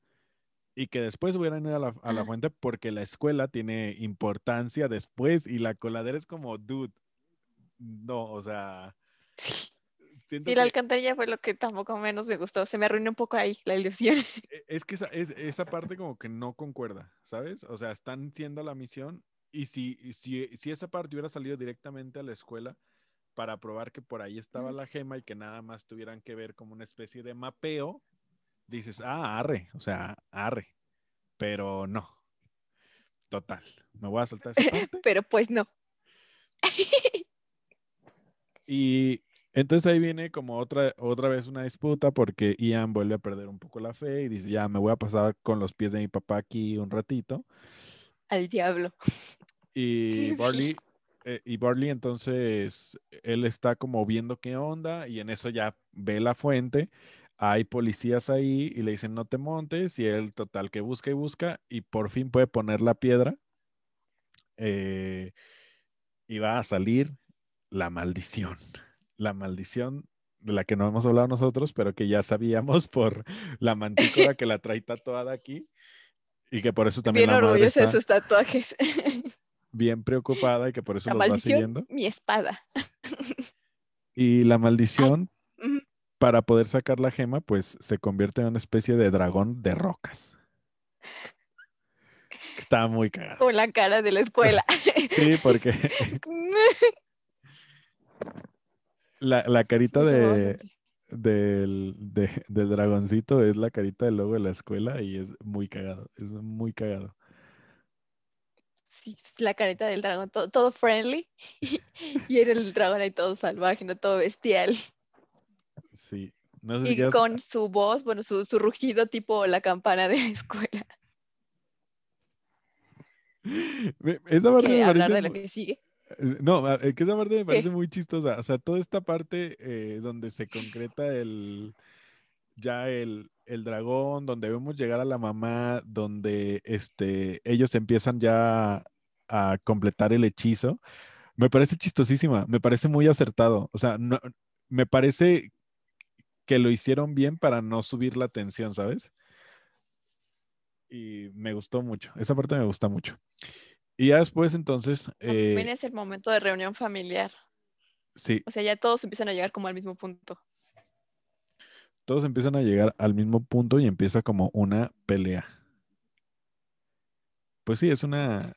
Speaker 1: y que después hubieran ido a la, a la fuente porque la escuela tiene importancia después y la coladera es como, dude, no, o sea, siento
Speaker 2: sí, la
Speaker 1: que
Speaker 2: alcantarilla fue lo que tampoco menos me gustó, se me arruinó un poco ahí la ilusión.
Speaker 1: e- es que esa, es, esa parte como que no concuerda, ¿sabes? O sea, están haciendo la misión y si, y si, si esa parte hubiera salido directamente a la escuela para probar que por ahí estaba la gema y que nada más tuvieran que ver como una especie de mapeo, dices, ah, arre, o sea, arre, pero no. Total, me voy a saltar esa parte.
Speaker 2: Pero pues no.
Speaker 1: Y entonces ahí viene como otra, otra vez una disputa porque Ian vuelve a perder un poco la fe y dice, ya me voy a pasar con los pies de mi papá aquí un ratito.
Speaker 2: Al diablo.
Speaker 1: Y. Barley, eh, y Barley entonces, él está como viendo qué onda y en eso ya ve la fuente. Hay policías ahí y le dicen no te montes y él total que busca y busca y por fin puede poner la piedra. eh, y va a salir la maldición. La maldición de la que no hemos hablado nosotros, pero que ya sabíamos por la mantícora que la trae tatuada aquí y que por eso también
Speaker 2: Bien
Speaker 1: la madre
Speaker 2: orgullosa de sus tatuajes.
Speaker 1: bien preocupada y que por eso
Speaker 2: La
Speaker 1: los va
Speaker 2: maldición,
Speaker 1: siguiendo.
Speaker 2: mi espada.
Speaker 1: Y la maldición,
Speaker 2: Ujú.
Speaker 1: para poder sacar la gema, pues se convierte en una especie de dragón de rocas. Está muy cagado.
Speaker 2: Con la cara de la escuela.
Speaker 1: Sí, porque la, la carita
Speaker 2: Sí,
Speaker 1: de, del, de- del dragoncito es la carita del logo de la escuela y es muy cagado. Es muy cagado.
Speaker 2: Sí, pues, la carita del dragón, todo, todo friendly. Y era el dragón ahí todo salvaje, no todo bestial.
Speaker 1: Sí. No sé si
Speaker 2: Y con su voz, bueno, su, su rugido tipo la campana de la escuela.
Speaker 1: Esa parte
Speaker 2: hablar de lo que sigue.
Speaker 1: Eh, No, a- eh, que esa parte me parece muy chistosa. O sea, toda esta parte eh, donde se concreta el ya el, el dragón, donde vemos llegar a la mamá, donde este, ellos empiezan ya a completar el hechizo. Me parece chistosísima, me parece muy acertado. O sea, no, me parece que lo hicieron bien para no subir la tensión, ¿sabes? Y me gustó mucho. Esa parte me gusta mucho. Y ya después, entonces.
Speaker 2: También eh, es el momento de reunión familiar.
Speaker 1: Sí.
Speaker 2: O sea, ya todos empiezan a llegar como al mismo punto.
Speaker 1: Todos empiezan a llegar al mismo punto y empieza como una pelea. Pues sí, es una.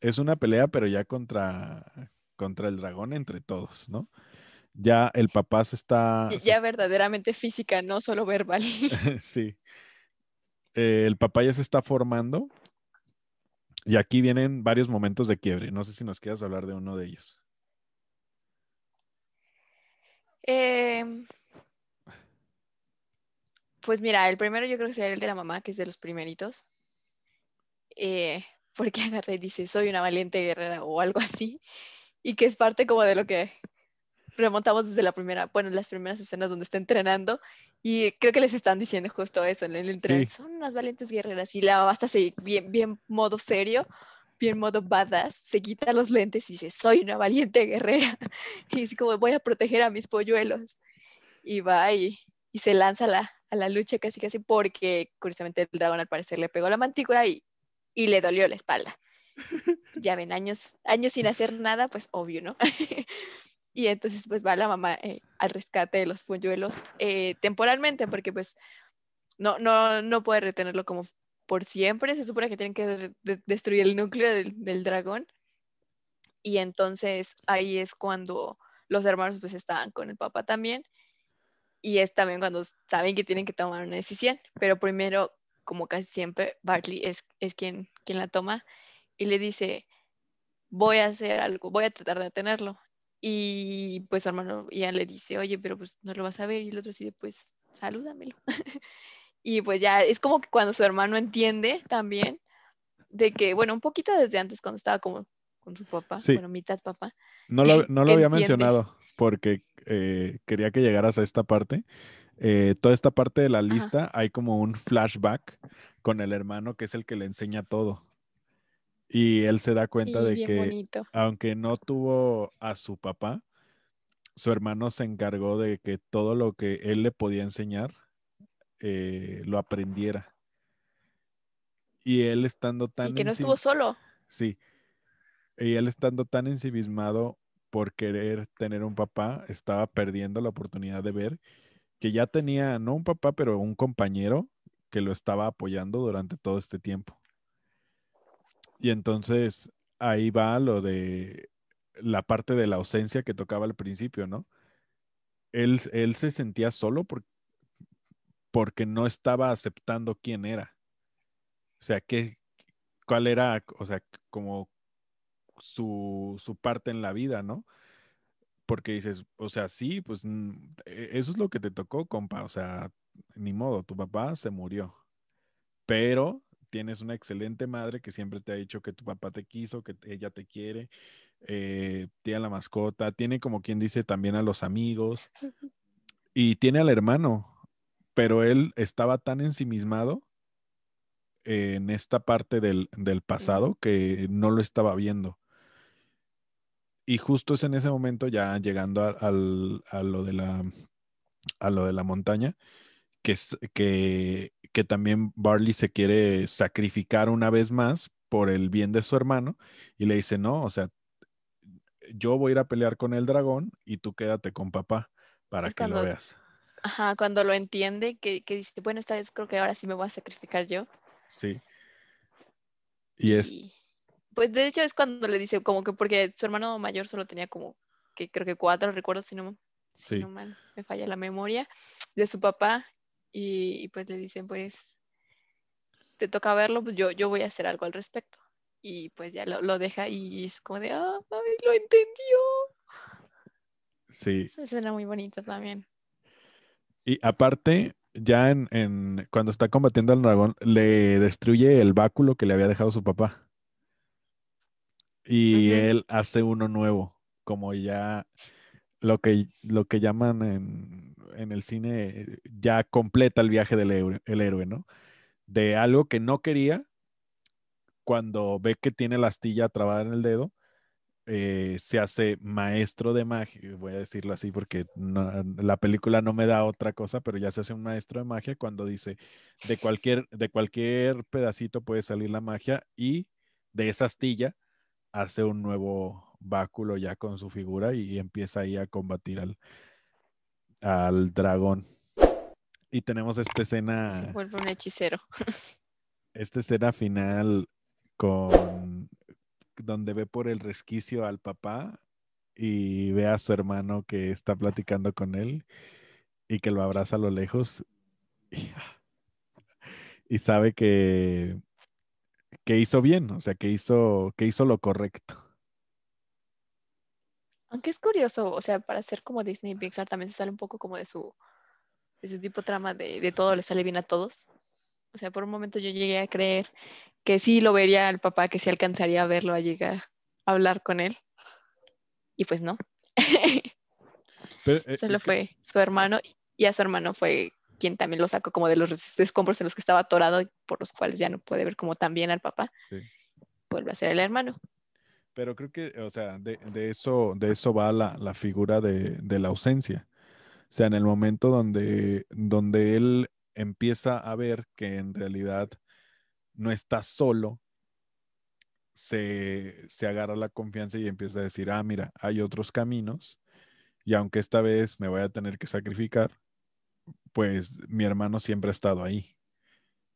Speaker 1: Es, una pelea, pero ya contra, contra el dragón entre todos, ¿no? Ya el papá se está.
Speaker 2: Ya verdaderamente física, no solo verbal.
Speaker 1: sí. Eh, el papá ya se está formando. Y aquí vienen varios momentos de quiebre. No sé si nos quieras hablar de uno de ellos.
Speaker 2: Em, pues mira, el primero yo creo que sería el de la mamá, que es de los primeritos. Eh, porque agarra y dice, soy una valiente guerrera o algo así. Y que es parte como de lo que remontamos desde la primera, bueno, las primeras escenas donde está entrenando y creo que les están diciendo justo eso en el entrenamiento. Son unas valientes guerreras y la basta se bien, bien modo serio, bien modo badass, se quita los lentes y dice, soy una valiente guerrera. Y es como, voy a proteger a mis polluelos. Y va y, y se lanza a la, a la lucha casi casi porque curiosamente el dragón al parecer le pegó la mantícora y, y le dolió la espalda. ya ven, años, años sin hacer nada, pues obvio, ¿no? y entonces pues va la mamá eh, al rescate de los polluelos eh, temporalmente porque pues no, no, no puede retenerlo como por siempre, se supone que tienen que destruir el núcleo del, dragón y entonces ahí es cuando los hermanos pues estaban con el papá también y es también cuando saben que tienen que tomar una decisión, pero primero, como casi siempre, Bartley es, es quien, quien la toma y le dice, voy a hacer algo, voy a tratar de detenerlo. Y pues su hermano Ian le dice, oye, pero pues no lo vas a ver. Y el otro dice, pues salúdamelo. y pues ya es como que cuando su hermano entiende también de que, bueno, un poquito desde antes cuando estaba como con su papá, bueno, mitad papá.
Speaker 1: No lo, no lo había mencionado porque eh, quería que llegaras a esta parte. Eh, toda esta parte de la lista hay como un flashback con el hermano que es el que le enseña todo. Y él se da cuenta de que, aunque no tuvo a su papá, su hermano se encargó de que todo lo que él le podía enseñar eh, lo aprendiera. Y él estando tan...
Speaker 2: Y que no estuvo solo.
Speaker 1: Sí. Y él estando tan ensimismado por querer tener un papá, estaba perdiendo la oportunidad de ver que ya tenía, no un papá, pero un compañero que lo estaba apoyando durante todo este tiempo. Y entonces ahí va lo de la parte de la ausencia que tocaba al principio, ¿no? Él, él se sentía solo porque no estaba aceptando quién era. O sea, ¿qué, cuál era, o sea, como su, su parte en la vida, ¿no? Porque dices, o sea, sí, pues e, eso es lo que te tocó, compa. O sea, ni modo, tu papá se murió. Pero tienes una excelente madre que siempre te ha dicho que tu papá te quiso, que ella te quiere, eh, tiene la mascota, tiene como quien dice también a los amigos y tiene al hermano, pero él estaba tan ensimismado en esta parte del, pasado que no lo estaba viendo. Y justo es en ese momento, ya llegando a, lo, de la, a lo de la montaña, que, que, que también Barley se quiere sacrificar una vez más por el bien de su hermano y le dice, no, o sea, yo voy a ir a pelear con el dragón y tú quédate con papá para que lo veas.
Speaker 2: Ajá, cuando lo entiende, que, dice, bueno, esta vez creo que ahora sí me voy a sacrificar yo.
Speaker 1: Sí. Y, es...
Speaker 2: Pues de hecho es cuando le dice, como que porque su hermano mayor solo tenía como, que creo que cuatro recuerdos, si no, si no mal me falla la memoria, de su papá y, pues le dicen, pues, te toca verlo, pues yo, yo voy a hacer algo al respecto. Y pues ya lo, deja y es como de, ¡ay, lo entendió!
Speaker 1: Sí.
Speaker 2: Esa escena muy bonita también.
Speaker 1: Y aparte, ya en, cuando está combatiendo al dragón, le destruye el báculo que le había dejado su papá. Y él hace uno nuevo, como ya lo que, lo que llaman en, en el cine ya completa el viaje del héroe, el héroe, ¿no? De algo que no quería, cuando ve que tiene la astilla trabada en el dedo, eh, se hace maestro de magia, voy a decirlo así porque la película no me da otra cosa, pero ya se hace un maestro de magia cuando dice, de cualquier, de cualquier pedacito puede salir la magia y de esa astilla hace un nuevo báculo ya con su figura y empieza ahí a combatir al, al dragón. Y tenemos esta escena.
Speaker 2: Se vuelve un hechicero.
Speaker 1: Esta escena final con donde ve por el resquicio al papá y ve a su hermano que está platicando con él y que lo abraza a lo lejos y, sabe que, que hizo bien, o sea, que hizo, que hizo lo correcto.
Speaker 2: Aunque es curioso, o sea, para ser como Disney Pixar también se sale un poco como de su, de su tipo trama de, de todo le sale bien a todos. O sea, por un momento yo llegué a creer que sí lo vería al papá, que sí alcanzaría a verlo, a llegar a hablar con él. Y pues no. Eh, Solo fue su hermano y a su hermano fue quien también lo sacó como de los escombros en los que estaba atorado y por los cuales ya no puede ver como tan bien al papá. Vuelve a ser el hermano.
Speaker 1: Pero creo que, o sea, de, eso, de eso va la, figura de, de, la ausencia. O sea, en el momento donde, donde él empieza a ver que en realidad no está solo, se, agarra la confianza y empieza a decir, ah, mira, hay otros caminos y aunque esta vez me voy a tener que sacrificar, pues mi hermano siempre ha estado ahí.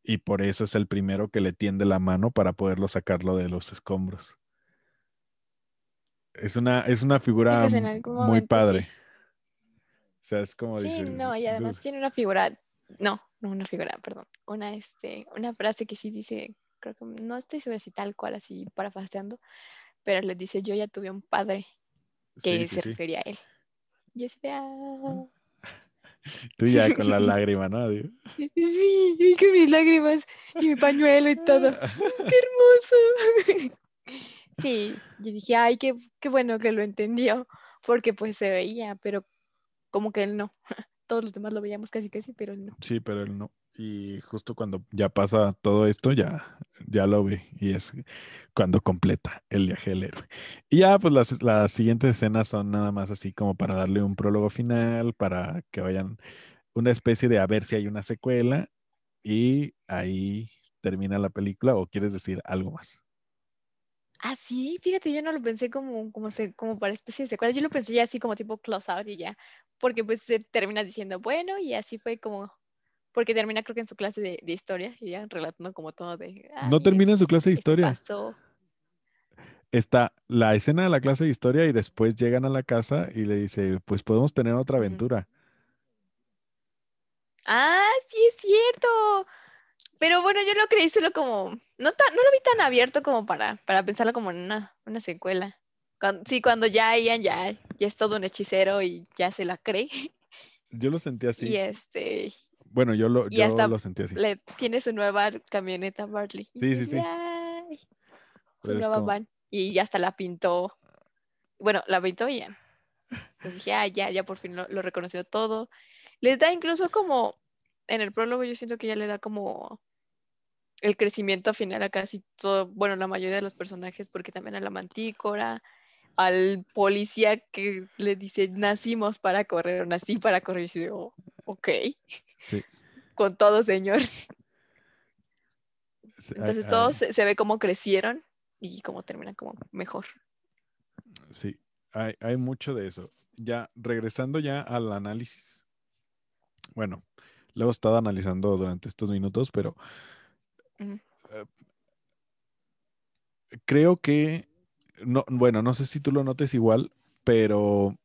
Speaker 1: Y por eso es el primero que le tiende la mano para poderlo sacarlo de los escombros. Es una, es una figura pues, muy padre. O sea, es como
Speaker 2: Sí, no, y además tiene una figura, no, no una figura, perdón, una, este, una frase que sí dice, creo que no estoy segura si tal cual así parafaseando, pero le dice, yo ya tuve un padre que se refería a él. Yo sí, ah".
Speaker 1: Tú ya con la lágrima, ¿no?
Speaker 2: Sí, con mis lágrimas y mi pañuelo y todo. ¡Qué hermoso! Sí, yo dije, ay, qué, qué bueno que lo entendió, porque pues se veía, pero como que él no todos los demás lo veíamos casi casi, pero él no.
Speaker 1: Sí, pero él no. Y justo cuando ya pasa todo esto, ya, ya lo ve y es cuando completa el viaje del héroe. Y ya, pues las, las siguientes escenas son nada más así como para darle un prólogo final, para que vayan una especie de a ver si hay una secuela y ahí termina la película o quieres decir algo más.
Speaker 2: Ah, sí, fíjate, yo no lo pensé como, como, se, como para especie de secuela, yo lo pensé ya así como tipo close out y ya, porque pues se termina diciendo, bueno, y así fue como, porque termina creo que en su clase de, historia y ya relatando como todo de...
Speaker 1: No termina en su clase de historia. Pasó. Está la escena de la clase de historia y después llegan a la casa y le dice, pues podemos tener otra aventura.
Speaker 2: Ah, sí es cierto. Pero bueno, yo lo creí solo como, no, no lo vi tan abierto como para, para pensarlo como en una, una secuela. sí, cuando ya Ian ya, ya es todo un hechicero y ya se la cree.
Speaker 1: Yo lo sentí así.
Speaker 2: Y este...
Speaker 1: Bueno, yo lo, yo lo sentí así.
Speaker 2: Le, tiene su nueva camioneta Bartley.
Speaker 1: Sí, sí, sí.
Speaker 2: Su nueva van. Y ya hasta la pintó. Bueno, la pintó Ian. Entonces dije, ah, ya, ya por fin lo, lo reconoció todo. Les da incluso como en el prólogo yo siento que ya le da como el crecimiento final a casi todo, bueno, la mayoría de los personajes, porque también a la mantícora, al policía que le dice, nacimos para correr, o nací para correr, y yo, oh, ok, con todo, señor. Entonces todos se, se, ve cómo crecieron y cómo terminan como mejor.
Speaker 1: Sí, hay, hay mucho de eso. Ya, regresando ya al análisis. Bueno, lo he estado analizando durante estos minutos, pero eh, creo que, no, bueno, no sé si tú lo notes igual, pero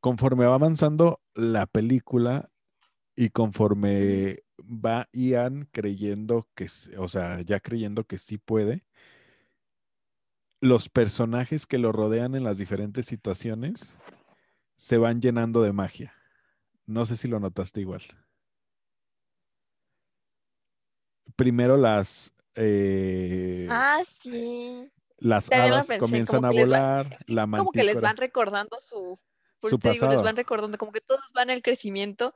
Speaker 1: conforme va avanzando la película y conforme va Ian creyendo que, o sea, ya creyendo que sí puede, los personajes que lo rodean en las diferentes situaciones se van llenando de magia. No sé si lo notaste igual primero las... Eh,
Speaker 2: ah, sí.
Speaker 1: Las hadas comienzan a volar, la
Speaker 2: Como que les van recordando su... su te digo, les van recordando, como que todos van el crecimiento,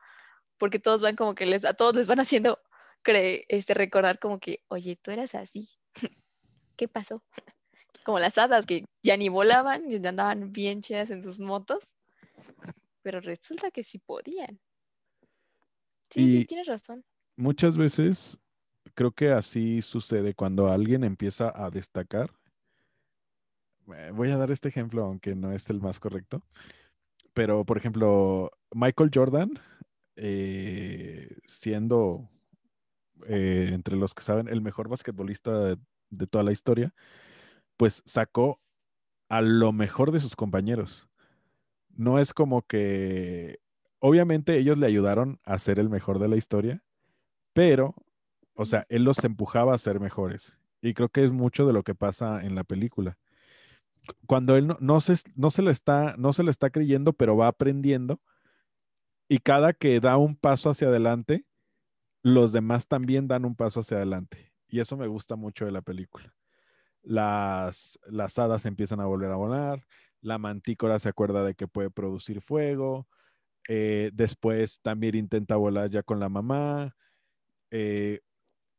Speaker 2: porque todos van como que les, a todos les van haciendo este, recordar como que, oye, tú eras así. ¿Qué pasó? como las hadas que ya ni volaban y andaban bien chidas en sus motos. Pero resulta que sí podían. Sí, sí, tienes razón.
Speaker 1: Muchas veces creo que así sucede cuando alguien empieza a destacar. Eh, voy a dar este ejemplo, aunque no es el más correcto. Pero, por ejemplo, Michael Jordan, eh, siendo eh, entre los que saben el mejor basquetbolista de toda la historia, pues sacó a lo mejor de sus compañeros. No es como que, obviamente ellos le ayudaron a ser el mejor de la historia, pero, o sea, él los empujaba a ser mejores. Y creo que es mucho de lo que pasa en la película. Cuando él no, se, no, se, le está, no se le está creyendo, pero va aprendiendo. Y cada que da un paso hacia adelante, los demás también dan un paso hacia adelante. Y eso me gusta mucho de la película las, las hadas empiezan a volver a volar, la mantícora se acuerda de que puede producir fuego, eh, después también intenta volar ya con la mamá, eh,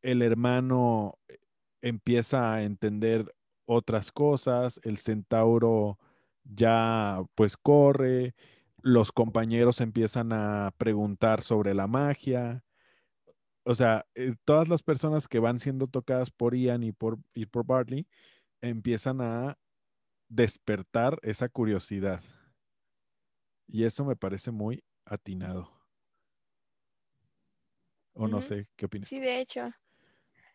Speaker 1: el hermano empieza a entender otras cosas, el centauro ya pues corre, los compañeros empiezan a preguntar sobre la magia, o sea, eh, todas las personas que van siendo tocadas por Ian y por, y por Bartley empiezan a despertar esa curiosidad. Y eso me parece muy atinado. O no sé, ¿qué opinas?
Speaker 2: Sí, de hecho.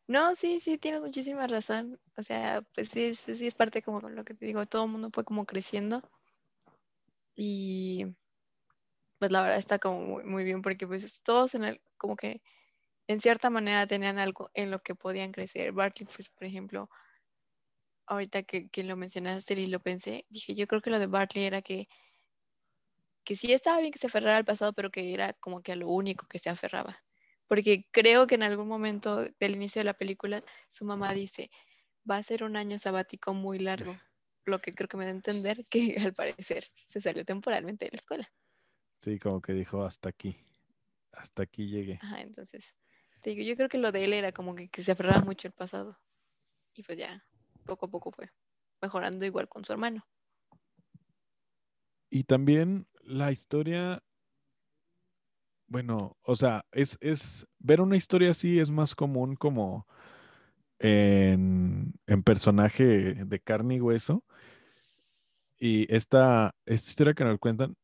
Speaker 2: No, sí, sí, tienes muchísima razón. O sea, pues sí, sí, es parte como lo que te digo, todo el mundo fue como creciendo. Y pues la verdad está como muy, bien porque pues todos en el, como que en cierta manera tenían algo en lo que podían crecer. Bartley, pues, por ejemplo, ahorita que, lo mencionaste y lo pensé, dije, yo creo que lo de Bartley era que, que sí estaba bien que se aferrara al pasado, pero que era como que a lo único que se aferraba. Porque creo que en algún momento del inicio de la película, su mamá dice, va a ser un año sabático muy largo, lo que creo que me da a entender que al parecer se salió temporalmente de la escuela.
Speaker 1: Sí, como que dijo, hasta aquí, hasta aquí llegué.
Speaker 2: Ajá, entonces digo, yo creo que lo de él era como que, se aferraba mucho al pasado. Y pues ya, poco a poco fue mejorando igual con su hermano.
Speaker 1: Y también la historia, bueno, o sea, es, es ver una historia así es más común como en, en personaje de carne y hueso. Y esta, esta historia que nos cuentan,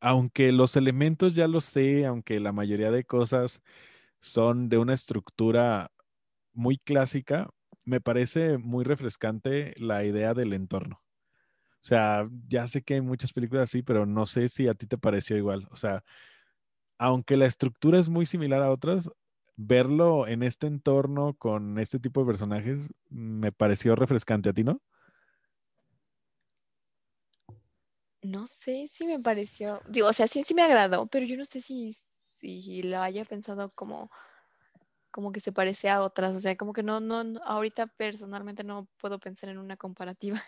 Speaker 1: aunque los elementos ya los sé, aunque la mayoría de cosas son de una estructura muy clásica, me parece muy refrescante la idea del entorno. O sea, ya sé que hay muchas películas así, pero no sé si a ti te pareció igual. O sea, aunque la estructura es muy similar a otras, verlo en este entorno con este tipo de personajes me pareció refrescante. ¿A ti no?
Speaker 2: No sé si me pareció, digo, o sea, sí, sí me agradó, pero yo no sé si y lo haya pensado como, como que se parece a otras. O sea, como que no, no, ahorita personalmente no puedo pensar en una comparativa.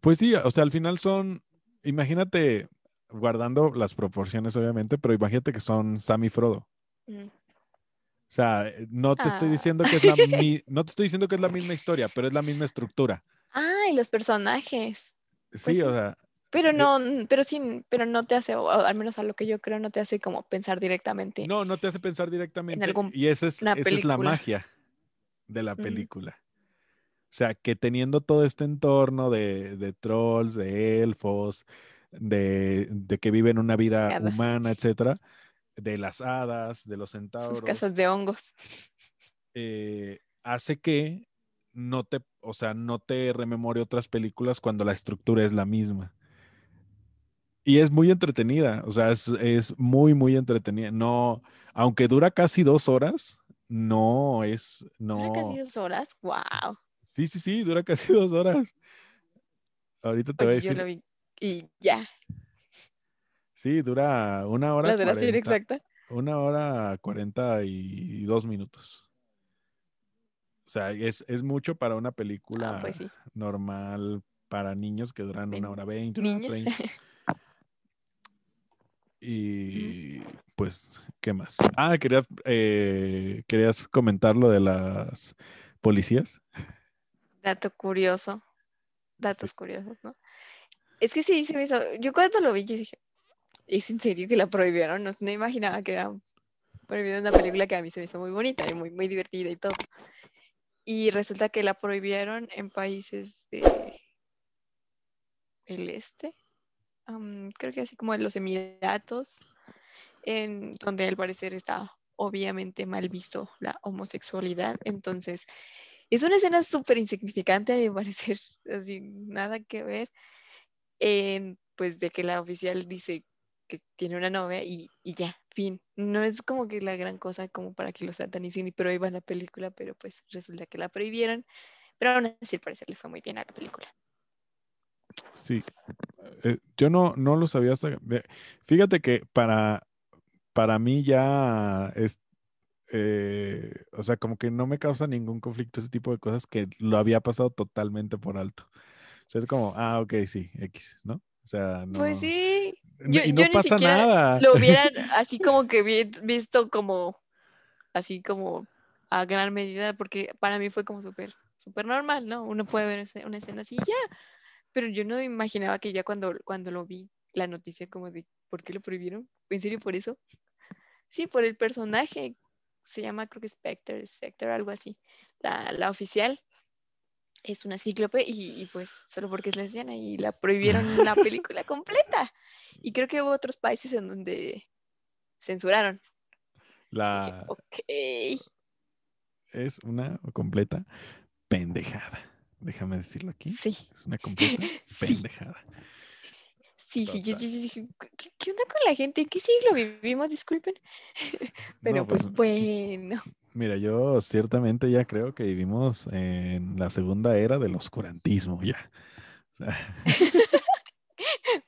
Speaker 1: Pues sí, o sea, al final son, imagínate, guardando las proporciones obviamente, pero imagínate que son Sam y Frodo. O sea, eh, no te estoy ah. diciendo que es la no te estoy diciendo que es la misma historia, pero es la misma estructura.
Speaker 2: Ah, y los personajes.
Speaker 1: Sí, pues o sea,
Speaker 2: pero no, pero sí, pero no te hace, o al menos a lo que yo creo, no te hace como pensar directamente.
Speaker 1: No, no te hace pensar directamente. y esa es, esa es la magia de la película. O sea, que teniendo todo este entorno de, de trolls, de elfos, de, de, que viven una vida humana, etcétera, de las hadas, de los centauros.
Speaker 2: Sus casas de hongos.
Speaker 1: Eh, hace que no te, o sea, no te rememore otras películas cuando la estructura es la misma. Y es muy entretenida, o sea, es, muy, muy entretenida. No, aunque dura casi dos horas, no es, no.
Speaker 2: ¿Dura casi dos horas? ¡Wow!
Speaker 1: Sí, sí, sí, dura casi dos horas. Ahorita te voy a decir. Yo lo vi
Speaker 2: y ya.
Speaker 1: Sí, dura una hora.
Speaker 2: ¿La duración exacta?
Speaker 1: Una hora cuarenta y dos minutos. O sea, es, mucho para una película ah, pues normal para niños que duran una hora veinte, una hora treinta. Y pues, ¿qué más? Ah, quería, eh, querías comentar lo de las policías.
Speaker 2: Dato curioso. Datos curiosos, ¿no? Es que sí, se me hizo. Yo cuando lo vi, yo dije, ¿es en serio que la prohibieron? No, no imaginaba que era prohibida una película que a mí se me hizo muy bonita y muy, muy divertida y todo. Y resulta que la prohibieron en países de el este, creo que así como en los Emiratos, en donde al parecer está obviamente mal visto la homosexualidad. Entonces, es una escena súper insignificante, a mi parecer, así, nada que ver, en, pues de que la oficial dice que tiene una novia y, ya, fin. No es como que la gran cosa como para que lo satanicen y prohíban la película, pero pues resulta que la prohibieron. Pero aún así, al parecer le fue muy bien a la película.
Speaker 1: Sí, eh, yo no, no lo sabía hasta... Fíjate que para, para mí ya es, eh, o sea, como que no me causa ningún conflicto ese tipo de cosas que lo había pasado totalmente por alto. Sea, es como, ah, ok, sí, X, ¿no? O sea, no.
Speaker 2: Pues sí.
Speaker 1: Yo, y no pasa nada.
Speaker 2: Lo hubieran así como que visto como, así como a gran medida, porque para mí fue como súper, súper normal, ¿no? Uno puede ver una escena así, ya. Pero yo no imaginaba que ya cuando, cuando lo vi, la noticia como de, ¿por qué lo prohibieron? ¿En serio por eso? Sí, por el personaje. Se llama, creo que Spectre, Sector, algo así. La, la oficial es una cíclope y, pues solo porque es lesbiana y la prohibieron la película completa. Y creo que hubo otros países en donde censuraron.
Speaker 1: La...
Speaker 2: ok.
Speaker 1: Es una completa pendejada. Déjame decirlo aquí. Sí. Es una completa pendejada.
Speaker 2: Sí, sí, yo, ¿qué, onda con la gente? ¿En qué siglo vivimos? Disculpen. Pero pues, pues, bueno.
Speaker 1: Mira, yo ciertamente ya creo que vivimos en la segunda era del oscurantismo ya.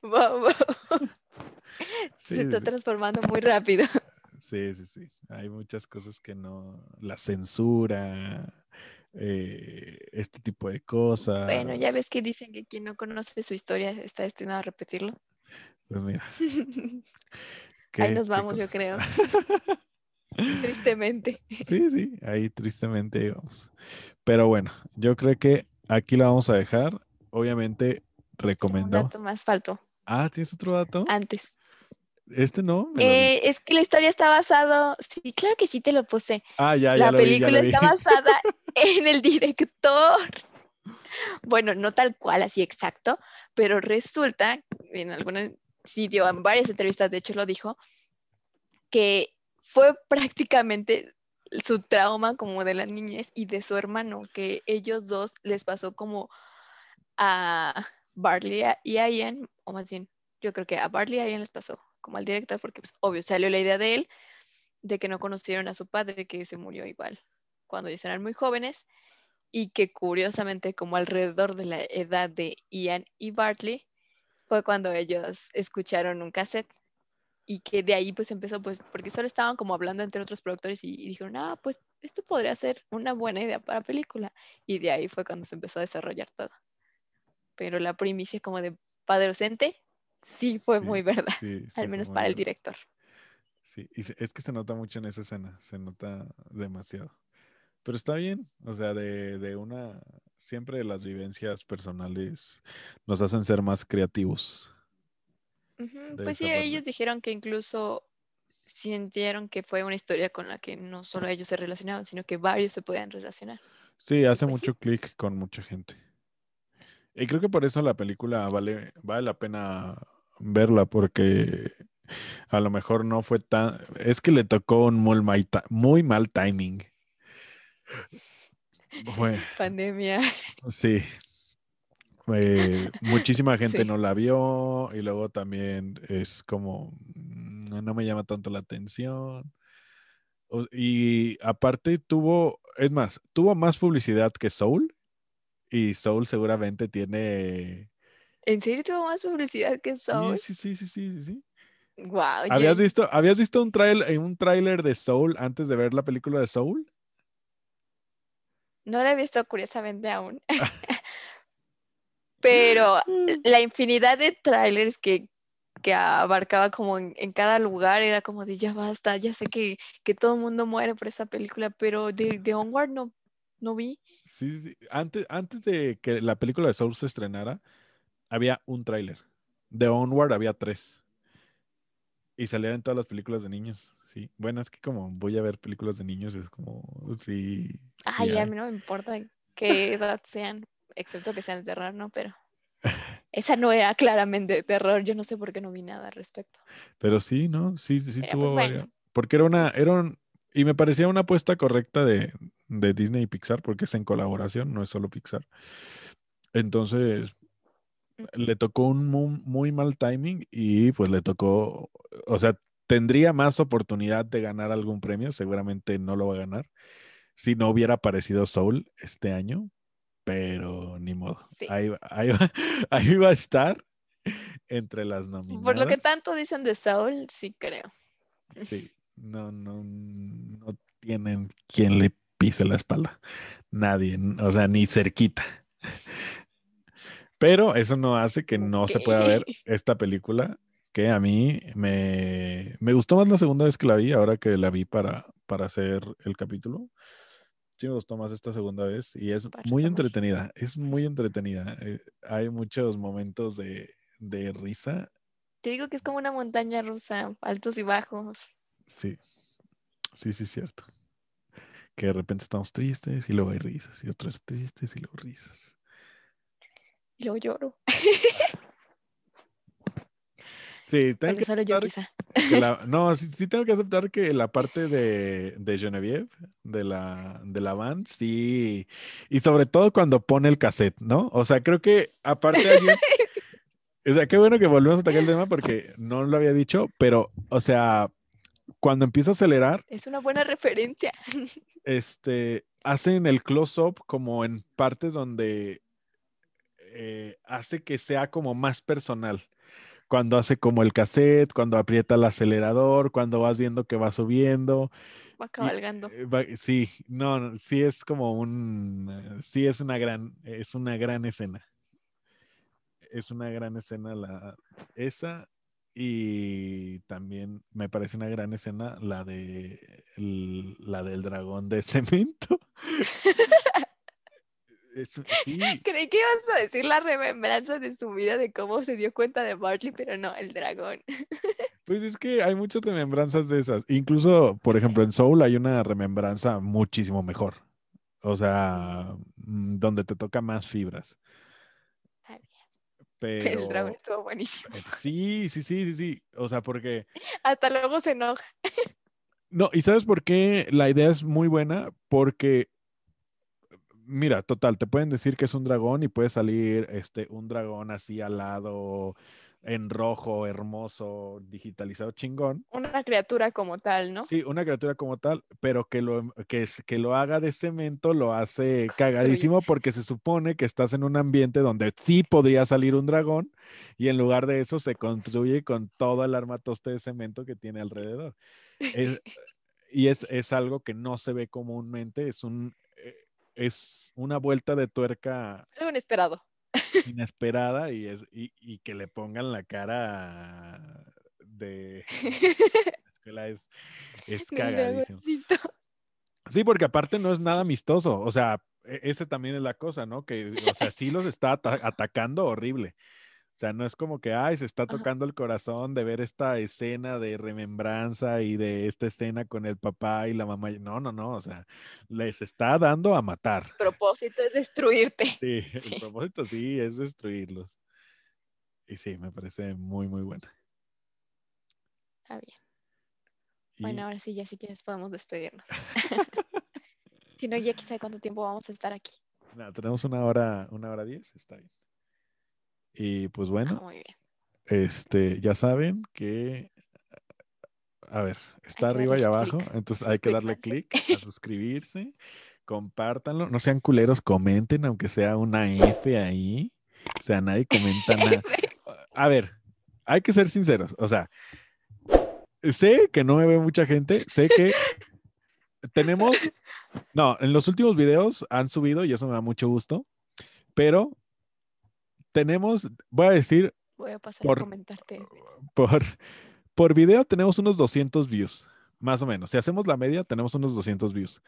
Speaker 2: Se está transformando muy rápido.
Speaker 1: Sí, sí, sí. Hay muchas cosas que no. La censura, eh, este tipo de cosas.
Speaker 2: Bueno, ya ves que dicen que quien no conoce su historia está destinado a repetirlo.
Speaker 1: Pues mira.
Speaker 2: ahí nos vamos, yo creo. tristemente.
Speaker 1: Sí, sí, ahí tristemente vamos. Pero bueno, yo creo que aquí la vamos a dejar. Obviamente, recomendamos. Un
Speaker 2: dato más faltó.
Speaker 1: Ah, ¿tienes otro dato?
Speaker 2: Antes.
Speaker 1: Este no.
Speaker 2: Eh, es que la historia está basada, sí, claro que sí te lo puse.
Speaker 1: Ah, ya, ya.
Speaker 2: La película está basada en el director. Bueno, no tal cual, así exacto, pero resulta, en algún sitio, en varias entrevistas, de hecho lo dijo, que fue prácticamente su trauma como de la niñez y de su hermano, que ellos dos les pasó como a Barley y a Ian, o más bien, yo creo que a Barley y a Ian les pasó como al director, porque pues, obvio salió la idea de él, de que no conocieron a su padre, que se murió igual cuando ellos eran muy jóvenes, y que curiosamente como alrededor de la edad de Ian y Bartley, fue cuando ellos escucharon un cassette y que de ahí pues empezó pues porque solo estaban como hablando entre otros productores y, dijeron, ah, pues esto podría ser una buena idea para película y de ahí fue cuando se empezó a desarrollar todo. Pero la primicia como de padre docente sí fue muy verdad, al menos para el director.
Speaker 1: Sí, y es que se nota mucho en esa escena, se nota demasiado. Pero está bien, o sea, de, una, siempre las vivencias personales nos hacen ser más creativos.
Speaker 2: Pues sí, ellos dijeron que incluso sintieron que fue una historia con la que no solo ellos se relacionaban, sino que varios se podían relacionar.
Speaker 1: Sí, hace pues mucho clic con mucha gente. Y creo que por eso la película vale, vale la pena verla porque a lo mejor no fue tan... Es que le tocó un muy mal, muy mal timing.
Speaker 2: Pandemia.
Speaker 1: Sí. Eh, muchísima gente no la vio y luego también es como, mm, no me llama tanto la atención. Y aparte tuvo, es más, tuvo más publicidad que Soul y Soul seguramente tiene
Speaker 2: ¿En serio tuvo más publicidad que Soul?
Speaker 1: Sí, sí, sí, sí, sí, sí.
Speaker 2: Wow.
Speaker 1: ¿Habías visto, ¿habías visto un, trail, un tráiler de Soul antes de ver la película de Soul?
Speaker 2: No la he visto curiosamente aún. Pero la infinidad de trailers que, que abarcaba como en, cada lugar era como de ya basta, ya sé que, que todo el mundo muere por esa película, pero de, de Onward no, no vi.
Speaker 1: Sí, sí. Antes, antes de que la película de Soul se estrenara, había un tráiler. De Onward había tres. Y salían todas las películas de niños. Sí. Bueno, es que como voy a ver películas de niños, es como, sí. sí
Speaker 2: Ay, a mí no me importa qué edad sean, excepto que sean de terror, ¿no? Pero esa no era claramente de terror. Yo no sé por qué no vi nada al respecto.
Speaker 1: Pero sí, ¿no? Sí, sí, sí
Speaker 2: Pero,
Speaker 1: tuvo
Speaker 2: pues, bueno.
Speaker 1: Porque era una, era un- y me parecía una apuesta correcta de, de Disney y Pixar, porque es en colaboración, no es solo Pixar. Entonces, le tocó un mu- muy, mal timing y pues le tocó, o sea, tendría más oportunidad de ganar algún premio, seguramente no lo va a ganar, si no hubiera aparecido Soul este año, pero ni modo.
Speaker 2: Sí.
Speaker 1: Ahí, va- ahí, ahí va a estar entre las nominadas.
Speaker 2: Por lo que tanto dicen de Saul, sí creo.
Speaker 1: Sí, no, no, no tienen quien le pise la espalda. Nadie, o sea, ni cerquita. Pero eso no hace que no se pueda ver esta película, que a mí me, me gustó más la segunda vez que la vi, ahora que la vi para, para hacer el capítulo. Sí me gustó más esta segunda vez y es muy entretenida, es muy entretenida. eh, hay muchos momentos de, de risa
Speaker 2: Te digo que es como una montaña rusa, altos y bajos.
Speaker 1: Sí, sí, sí, cierto. Que de repente estamos tristes y luego hay risas y otras tristes y luego risas.
Speaker 2: Y luego lloro.
Speaker 1: Sí, tengo que
Speaker 2: solo yo
Speaker 1: aceptar
Speaker 2: quizá.
Speaker 1: que la- no, sí, sí tengo que aceptar que la parte de, de Genevieve, de la, de la band, sí, y sobre todo cuando pone el cassette, ¿no? O sea, creo que aparte alguien, o sea, qué bueno que volvemos a tocar el tema porque no lo había dicho, pero, o sea, cuando empieza a acelerar,
Speaker 2: Es una buena referencia.
Speaker 1: este, hacen el close-up como en partes donde eh, hace que sea como más personal. Cuando hace como el cassette, cuando aprieta el acelerador, cuando vas viendo que va subiendo.
Speaker 2: Va cabalgando.
Speaker 1: eh, va- sí, no, sí es como un, eh, sí es una gran, es una gran escena. Es una gran escena la, esa y también me parece una gran escena la de el- la del dragón de cemento. Es- sí,
Speaker 2: Creí que ibas a decir la remembranza de su vida, de cómo se dio cuenta de Bartley, pero no, el dragón.
Speaker 1: pues es que hay muchas remembranzas de esas. Incluso, por ejemplo, en Soul hay una remembranza muchísimo mejor. O sea, mm, donde te toca más fibras.
Speaker 2: Está bien.
Speaker 1: Pero
Speaker 2: El dragón estuvo buenísimo.
Speaker 1: eh, sí, sí, sí, sí, sí. O sea, porque
Speaker 2: Hasta luego se enoja.
Speaker 1: No, ¿y sabes por qué la idea es muy buena? Porque, mira, total, te pueden decir que es un dragón y puede salir este, un dragón así al lado, en rojo, hermoso, digitalizado, chingón.
Speaker 2: Una criatura como tal, ¿no?
Speaker 1: Sí, una criatura como tal, pero que lo, que, es- que lo haga de cemento lo hace cagadísimo porque se supone que estás en un ambiente donde sí podría salir un dragón y en lugar de eso se construye con todo el armatoste de cemento que tiene alrededor. Es- y es, es algo que no se ve comúnmente, es un... Es una vuelta de tuerca
Speaker 2: Algo inesperado.
Speaker 1: inesperada y, es, y, y que le pongan la cara de la escuela es, es cagadísimo. Sí, porque aparte no es nada amistoso, o sea, e- ese también es la cosa, ¿no? Que, o sea, sí los está ata- atacando horrible. O sea, no es como que, ay, se está
Speaker 2: Ajá.
Speaker 1: tocando el corazón de ver esta escena de remembranza y de esta escena con el papá y la mamá. No, no, no, o sea, les está dando a matar.
Speaker 2: El propósito es destruirte.
Speaker 1: Sí,
Speaker 2: Sí.
Speaker 1: el propósito sí es destruirlos. Y sí, me parece muy, muy buena.
Speaker 2: Está bien.
Speaker 1: Y
Speaker 2: Bueno, ahora sí, ya si quieres podemos despedirnos. si no, ya quizá cuánto tiempo vamos a estar aquí.
Speaker 1: nada, tenemos una hora, una hora diez, está bien. Y pues
Speaker 2: Ah,
Speaker 1: bueno,
Speaker 2: muy bien.
Speaker 1: este, ya saben que, a ver, está arriba y abajo, entonces hay que darle clic a suscribirse, compártanlo, no sean culeros, comenten, aunque sea una F ahí, o sea, nadie comenta nada. A ver, hay que ser sinceros, o sea, sé que no me ve mucha gente, sé que tenemos, no, en los últimos videos han subido y eso me da mucho gusto, pero tenemos, voy a decir,
Speaker 2: Voy a pasar
Speaker 1: Por-
Speaker 2: a comentarte.
Speaker 1: por, por video tenemos unos 200 views, más o menos. Si hacemos la media, tenemos unos 200 views.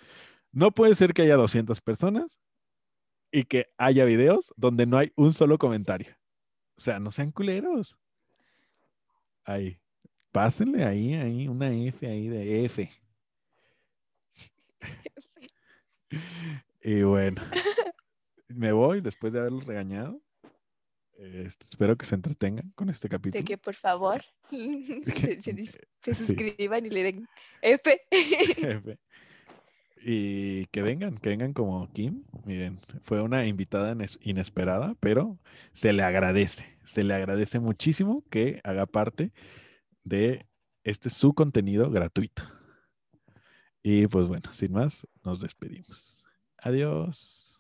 Speaker 1: No puede ser que haya 200 personas y que haya videos donde no hay un solo comentario. O sea, no sean culeros. Ahí. Pásenle ahí, ahí, una F ahí de F. y bueno, me voy después de haberlos regañado. Este, espero que se entretengan con este capítulo.
Speaker 2: De que por favor se, se, suscriban y le den F. F.
Speaker 1: Y que vengan, que vengan como Kim. Miren, fue una invitada inesperada, pero se le agradece, se le agradece muchísimo que haga parte de este su contenido gratuito. Y pues bueno, sin más, nos despedimos. Adiós.